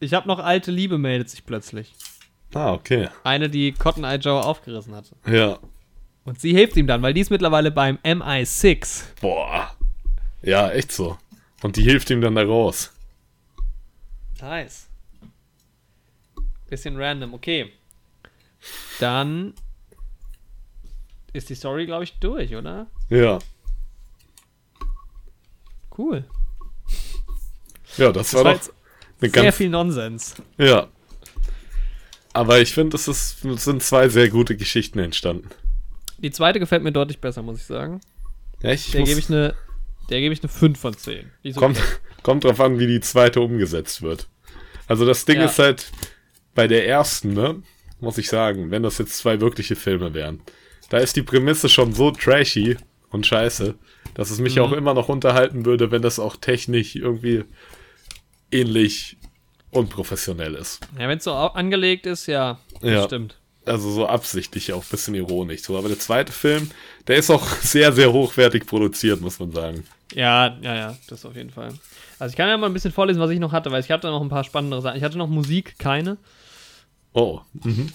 Ich habe noch alte Liebe meldet sich plötzlich. Ah, okay. Eine, die Cotton Eye Joe aufgerissen hatte. Ja. Und sie hilft ihm dann, weil die ist mittlerweile beim MI6. Boah. Ja, echt so. Und die hilft ihm dann da raus. Nice. Bisschen random, okay. Dann ist die Story, glaube ich, durch, oder? Ja. Cool. Ja, das, Das war doch eine sehr viel Nonsens. Ja. Aber ich finde, es, ist, sind zwei sehr gute Geschichten entstanden. Die zweite gefällt mir deutlich besser, muss ich sagen. Ja, ich Der gebe ich eine der gebe ich eine 5 von 10. Die ist kommt, okay. *laughs* kommt drauf an, wie die zweite umgesetzt wird. Also das Ding Ja. ist halt, bei der ersten, ne, muss ich sagen, wenn das jetzt zwei wirkliche Filme wären, da ist die Prämisse schon so trashy und scheiße, dass es mich Mhm. auch immer noch unterhalten würde, wenn das auch technisch irgendwie ähnlich unprofessionell ist. Ja, wenn es so angelegt ist, ja, das Ja. stimmt. Also so absichtlich, auch ein bisschen ironisch. So, aber der zweite Film, der ist auch *laughs* sehr, sehr hochwertig produziert, muss man sagen. Ja, ja, ja, das auf jeden Fall. Also ich kann ja mal ein bisschen vorlesen, was ich noch hatte, weil ich hatte noch ein paar spannendere Sachen. Ich hatte noch Musik, keine. Oh, mhm.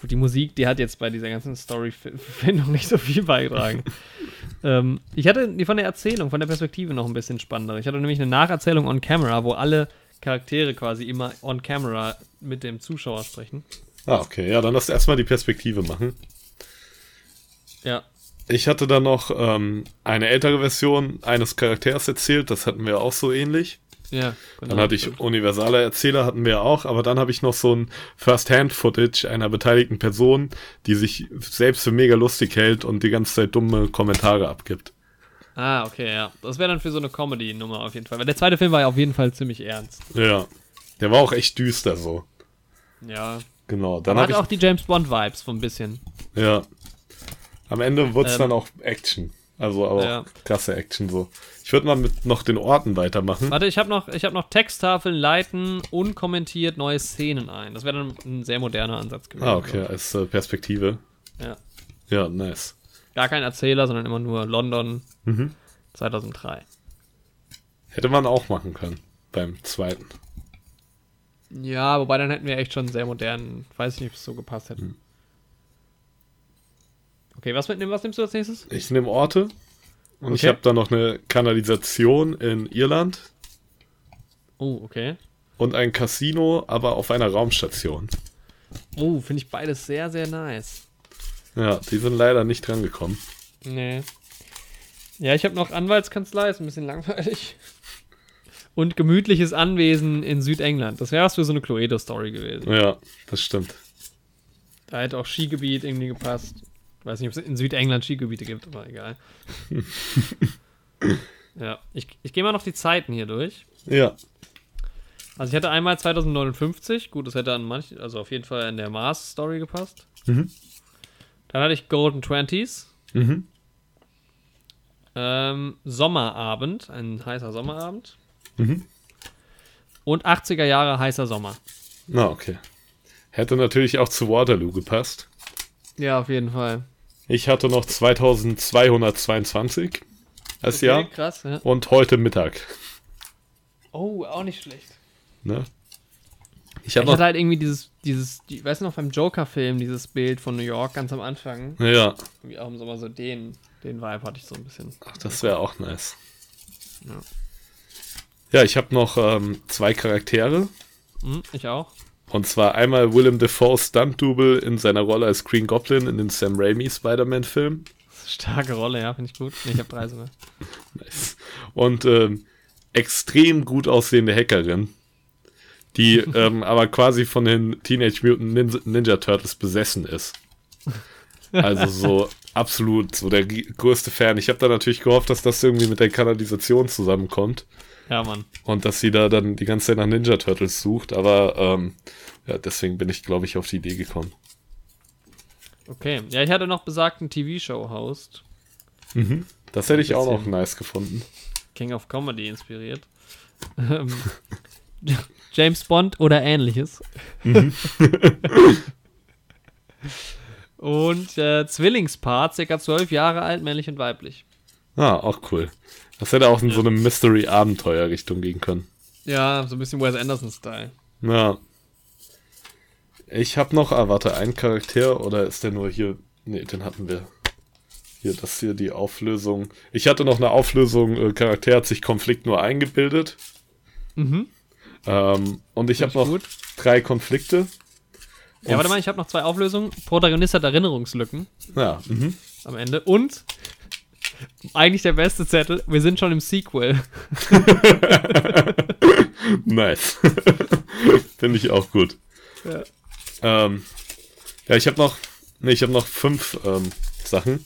Gut, die Musik, die hat jetzt bei dieser ganzen Story-Findung nicht so viel beigetragen. *laughs* ähm, ich hatte die von der Erzählung, von der Perspektive noch ein bisschen spannender. Ich hatte nämlich eine Nacherzählung on camera, wo alle Charaktere quasi immer on camera mit dem Zuschauer sprechen. Ah, okay. Ja, dann lass erstmal die Perspektive machen. Ja. Ich hatte dann noch ähm, eine ältere Version eines Charakters erzählt, das hatten wir auch so ähnlich. Ja, genau. Dann hatte ich universale Erzähler, hatten wir auch, aber dann habe ich noch so ein First-Hand-Footage einer beteiligten Person, die sich selbst für mega lustig hält und die ganze Zeit dumme Kommentare abgibt. Ah, okay, ja. Das wäre dann für so eine Comedy-Nummer auf jeden Fall. Weil der zweite Film war ja auf jeden Fall ziemlich ernst. Ja. Der war auch echt düster so. Ja. Genau. Dann hat auch die James Bond-Vibes so ein bisschen. Ja. Am Ende wurde es Ähm. dann auch Action. Also aber Ja. auch krasse Action so. Ich würde mal mit noch den Orten weitermachen. Warte, ich habe noch, ich hab noch Texttafeln, leiten, unkommentiert neue Szenen ein. Das wäre dann ein sehr moderner Ansatz gewesen. Ah, okay, als äh, Perspektive. Ja. Ja, nice. Gar kein Erzähler, sondern immer nur London Mhm. 2003. Hätte man auch machen können beim zweiten. Ja, wobei dann hätten wir echt schon sehr modern. Weiß ich nicht, ob es so gepasst hätte. Hm. Okay, was, mitnehmen, was nimmst du als nächstes? Ich nehme Orte und ich Okay. habe da noch eine Kanalisation in Irland Oh, okay. und ein Casino, aber auf einer Raumstation. Oh, finde ich beides sehr, sehr nice. Ja, die sind leider nicht drangekommen. Nee. Ja, ich habe noch Anwaltskanzlei, ist ein bisschen langweilig. Und gemütliches Anwesen in Südengland. Das wäre was für so eine Cluedo-Story gewesen. Ja, das stimmt. Da hätte auch Skigebiet irgendwie gepasst. Weiß nicht, ob es in Südengland Skigebiete gibt, aber egal. *laughs* ja, ich, ich gehe mal noch die Zeiten hier durch. Ja, Also ich hatte einmal 2059, gut, das hätte an manchen, also auf jeden Fall in der Mars-Story gepasst. Mhm. Dann hatte ich Golden Twenties. Mhm. Ähm, Sommerabend, ein heißer Sommerabend. Mhm. Und 80er Jahre heißer Sommer. na okay. Hätte natürlich auch zu Waterloo gepasst. Ja, auf jeden Fall. Ich hatte noch 2222 als Okay, Jahr krass, ja. und heute Mittag. Oh, auch nicht schlecht. Ne? Ich Ich hatte halt irgendwie dieses, dieses, die, weißt du noch beim Joker-Film, dieses Bild von New York ganz am Anfang. Ja, Irgendwie auch im Sommer so den, den Vibe hatte ich so ein bisschen. ach, das wäre auch nice. Ja. Ja, ich habe noch ähm, zwei Charaktere. Hm, ich auch. Und zwar einmal Willem Dafoe Stunt-Double in seiner Rolle als Green Goblin in den Sam Raimi Spider-Man-Film. Starke Rolle, ja, finde ich gut. Ich habe drei sogar. *laughs* Nice. Und ähm, extrem gut aussehende Hackerin, die *laughs* ähm, aber quasi von den Teenage Mutant Ninja, Ninja Turtles besessen ist. Also *laughs* so absolut so der größte Fan. Ich habe da natürlich gehofft, dass das irgendwie mit der Kanalisation zusammenkommt Ja, Mann. und dass sie da dann die ganze Zeit nach Ninja Turtles sucht, aber ähm, ja, deswegen bin ich, glaube ich, auf die Idee gekommen. Okay. Ja, ich hatte noch besagten TV-Show-Host. Das hätte ich auch noch nice gefunden. King of Comedy inspiriert. Ähm, *laughs* James Bond oder ähnliches. *laughs* und äh, Zwillingspaar, circa zwölf Jahre alt, männlich und weiblich. Ah, auch cool. Das hätte auch in so eine Mystery-Abenteuer-Richtung gehen können. Ja, so ein bisschen Wes Anderson-Style. Ja. Ich habe noch, ah, warte, ein Charakter oder ist der nur hier? Nee, den hatten wir. Hier, das hier die Auflösung. Ich hatte noch eine Auflösung, äh, Charakter hat sich Konflikt nur eingebildet. Mhm. Ähm, und ich habe noch gut. drei Konflikte. Ja, warte mal, ich habe noch zwei Auflösungen. Protagonist hat Erinnerungslücken Ja, mhm. am Ende. Und eigentlich der beste Zettel, wir sind schon im Sequel. *laughs* nice. *laughs* Finde ich auch gut. Ja. Ähm, ja, ich habe noch, nee, ich habe noch fünf ähm, Sachen.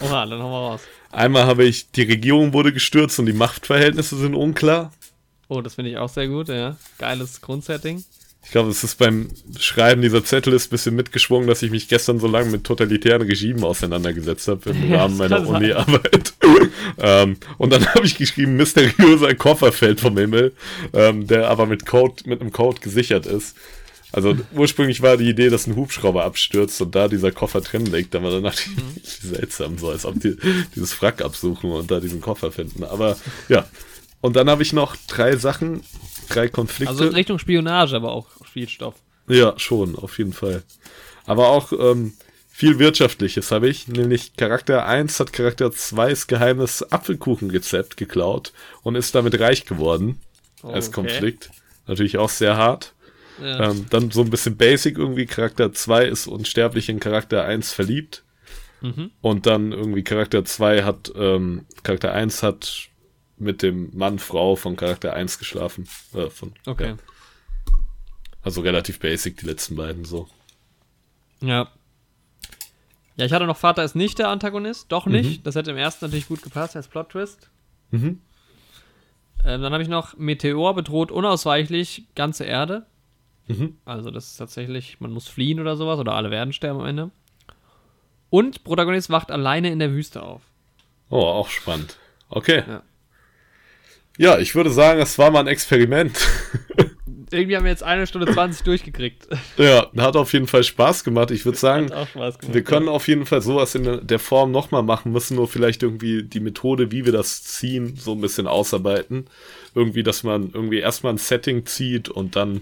Oha, dann hauen wir raus. Einmal habe ich, die Regierung wurde gestürzt und die Machtverhältnisse sind unklar. Oh, das finde ich auch sehr gut, ja. Geiles Grundsetting. Ich glaube, es ist beim Schreiben dieser Zettel ist ein bisschen mitgeschwungen, dass ich mich gestern so lange mit totalitären Regimen auseinandergesetzt habe im *laughs* Ja, Rahmen meiner. Uni-Arbeit. *laughs* ähm, und dann *laughs* habe ich geschrieben, mysteriöser Koffer fällt vom Himmel, ähm, der aber mit Code, mit einem Code gesichert ist. Also ursprünglich war die Idee, dass ein Hubschrauber abstürzt und da dieser Koffer drin liegt, aber dann dachte ich, Mhm. seltsam, so als ob die dieses Wrack absuchen und da diesen Koffer finden. Aber ja. Und dann habe ich noch drei Sachen, drei Konflikte. Also in Richtung Spionage, aber auch Spielstoff. Ja, schon, auf jeden Fall. Aber auch ähm, viel Wirtschaftliches habe ich, nämlich Charakter 1 hat Charakter 2's geheimes Apfelkuchenrezept geklaut und ist damit reich geworden als Okay. Konflikt. Natürlich auch sehr hart. Ja. Ähm, dann so ein bisschen basic irgendwie, Charakter 2 ist unsterblich in Charakter 1 verliebt. Mhm. Und dann irgendwie Charakter 2 hat, ähm, Charakter 1 hat mit dem Mann, Frau von Charakter 1 geschlafen. Äh, von, Okay. ja. Also relativ basic, die letzten beiden so. Ja. Ja, ich hatte noch Vater ist nicht der Antagonist. Doch nicht. Das hätte im ersten natürlich gut gepasst als Plot-Twist. Mhm. Ähm, dann habe ich noch Meteor bedroht unausweichlich ganze Erde. Mhm. Also das ist tatsächlich, man muss fliehen oder sowas oder alle werden sterben am Ende. Und Protagonist wacht alleine in der Wüste auf. Oh, auch spannend. Okay. Ja. Ja, ich würde sagen, es war mal ein Experiment. *laughs* Irgendwie haben wir jetzt eine Stunde 20 durchgekriegt. ja, hat auf jeden Fall Spaß gemacht. Ich würde sagen, gemacht. wir können auf jeden Fall sowas in der Form nochmal machen, müssen nur vielleicht irgendwie die Methode, wie wir das ziehen, so ein bisschen ausarbeiten. Irgendwie, dass man irgendwie erstmal ein Setting zieht und dann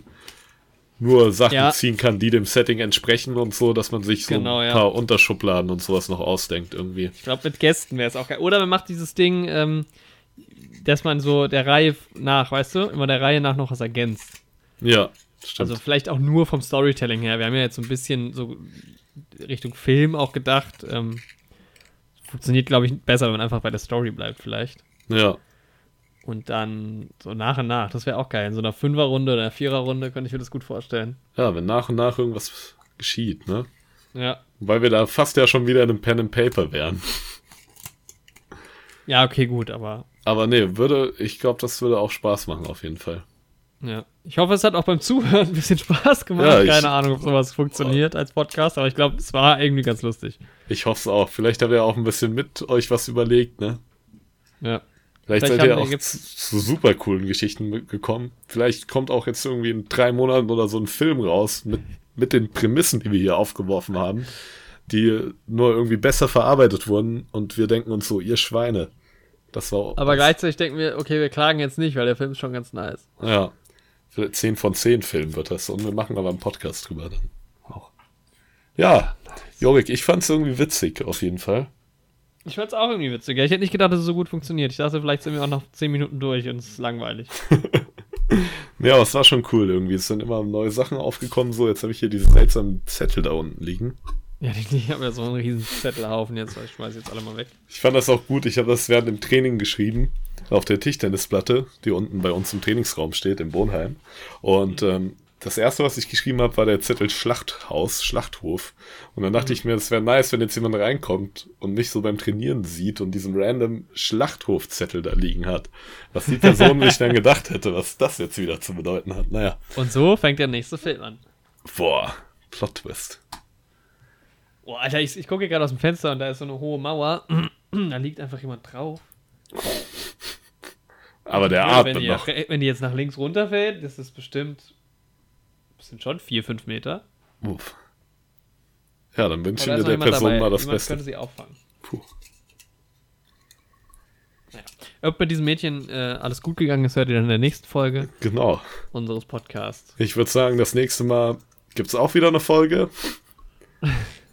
nur Sachen Ja. ziehen kann, die dem Setting entsprechen und so, dass man sich so Genau, ein ja. paar Unterschubladen und sowas noch ausdenkt irgendwie. Ich glaube, mit Gästen wäre es auch geil. Oder man macht dieses Ding, ähm, dass man so der Reihe nach, weißt du, immer der Reihe nach noch was ergänzt. Ja, stimmt. Also vielleicht auch nur vom Storytelling her. Wir haben ja jetzt so ein bisschen so Richtung Film auch gedacht. Ähm, funktioniert, glaube ich, besser, wenn man einfach bei der Story bleibt, vielleicht. ja. Und dann so nach und nach. Das wäre auch geil. In so einer Fünferrunde oder einer Viererrunde könnte ich mir das gut vorstellen. ja, wenn nach und nach irgendwas geschieht, ne? Ja. Weil wir da fast ja schon wieder in einem Pen and Paper wären. Ja, okay, gut, aber Aber nee, würde, ich glaube, das würde auch Spaß machen, auf jeden Fall. ja. Ich hoffe, es hat auch beim Zuhören ein bisschen Spaß gemacht. Ja, ich- Keine Ahnung, ob sowas funktioniert als Podcast, aber ich glaube, es war irgendwie ganz lustig. Ich hoffe es auch. Vielleicht habt ihr auch ein bisschen mit euch was überlegt, ne? Ja. Vielleicht, Vielleicht seid ihr auch zu, super coolen Geschichten gekommen. Vielleicht kommt auch jetzt irgendwie in drei Monaten oder so ein Film raus mit, mit den Prämissen, die wir hier aufgeworfen haben, die nur irgendwie besser verarbeitet wurden und wir denken uns so, ihr Schweine. Das war Aber gleichzeitig denken wir, okay, wir klagen jetzt nicht, weil der Film ist schon ganz nice. Ja. Für 10 von 10 Film wird das. Und wir machen aber einen Podcast drüber dann. Auch. Ja, Jorik, ich fand's irgendwie witzig, auf jeden Fall. Ich fand's auch irgendwie witzig. Ich hätte nicht gedacht, dass es so gut funktioniert. Ich dachte, vielleicht sind wir auch noch 10 Minuten durch und es ist langweilig. *laughs* Ja, aber es war schon cool irgendwie. Es sind immer neue Sachen aufgekommen. So, jetzt habe ich hier diesen seltsamen Zettel da unten liegen. Ja, ich, ich habe ja so einen riesen Zettelhaufen jetzt, weil ich schmeiße jetzt alle mal weg. Ich fand das auch gut. Ich habe das während dem Training geschrieben. Auf der Tischtennisplatte, die unten bei uns im Trainingsraum steht, im Wohnheim. Und ähm, das erste, was ich geschrieben habe, war der Zettel Schlachthaus, Schlachthof. Und dann dachte ich mir, es wäre nice, wenn jetzt jemand reinkommt und mich so beim Trainieren sieht und diesen random Schlachthofzettel da liegen hat. Was die Person sich dann gedacht hätte, was das jetzt wieder zu bedeuten hat. Naja. Und so fängt der nächste Film an. Boah, Plot-Twist. Boah, Alter, ich, ich gucke gerade aus dem Fenster und da ist so eine hohe Mauer. *clears throat* da liegt einfach jemand drauf. Aber der Ja, wenn, atmet die, noch. wenn die jetzt nach links runterfällt, das ist bestimmt. Das sind schon 4, 5 Meter. Uff. Ja, dann wünsche ich mir der Person dabei. mal das Jemand Beste. könnte sie auffangen. Puh. Naja. Ob mit diesem Mädchen äh, alles gut gegangen ist, hört ihr dann in der nächsten Folge Genau. unseres Podcasts. Ich würde sagen, das nächste Mal gibt's auch wieder eine Folge. *laughs*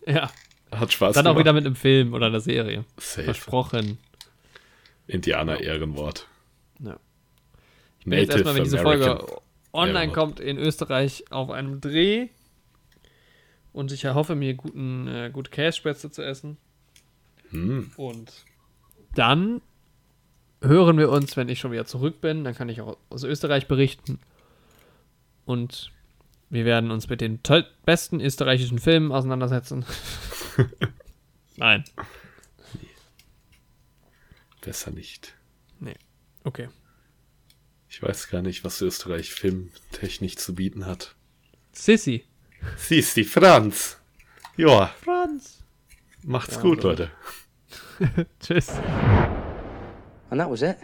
*laughs* Ja. Hat Spaß Dann auch gemacht. wieder mit einem Film oder einer Serie. Safe. Versprochen. Indianer-Ehrenwort. Ja. Ich bin jetzt erstmal, wenn diese American. Folge online Ehrenwort. kommt, in Österreich auf einem Dreh. Und ich erhoffe mir guten, äh, gute Kässpätzle zu essen. Hm. Und dann hören wir uns, wenn ich schon wieder zurück bin. Dann kann ich auch aus Österreich berichten. Und wir werden uns mit den toll besten österreichischen Filmen auseinandersetzen. *laughs* Nein. Besser nicht. Okay. Ich weiß gar nicht, was Österreich filmtechnisch zu bieten hat. Sissy. Siehst die Franz. Ja, Franz. macht's Ja, gut, so. Leute. *laughs* Tschüss. And that was it.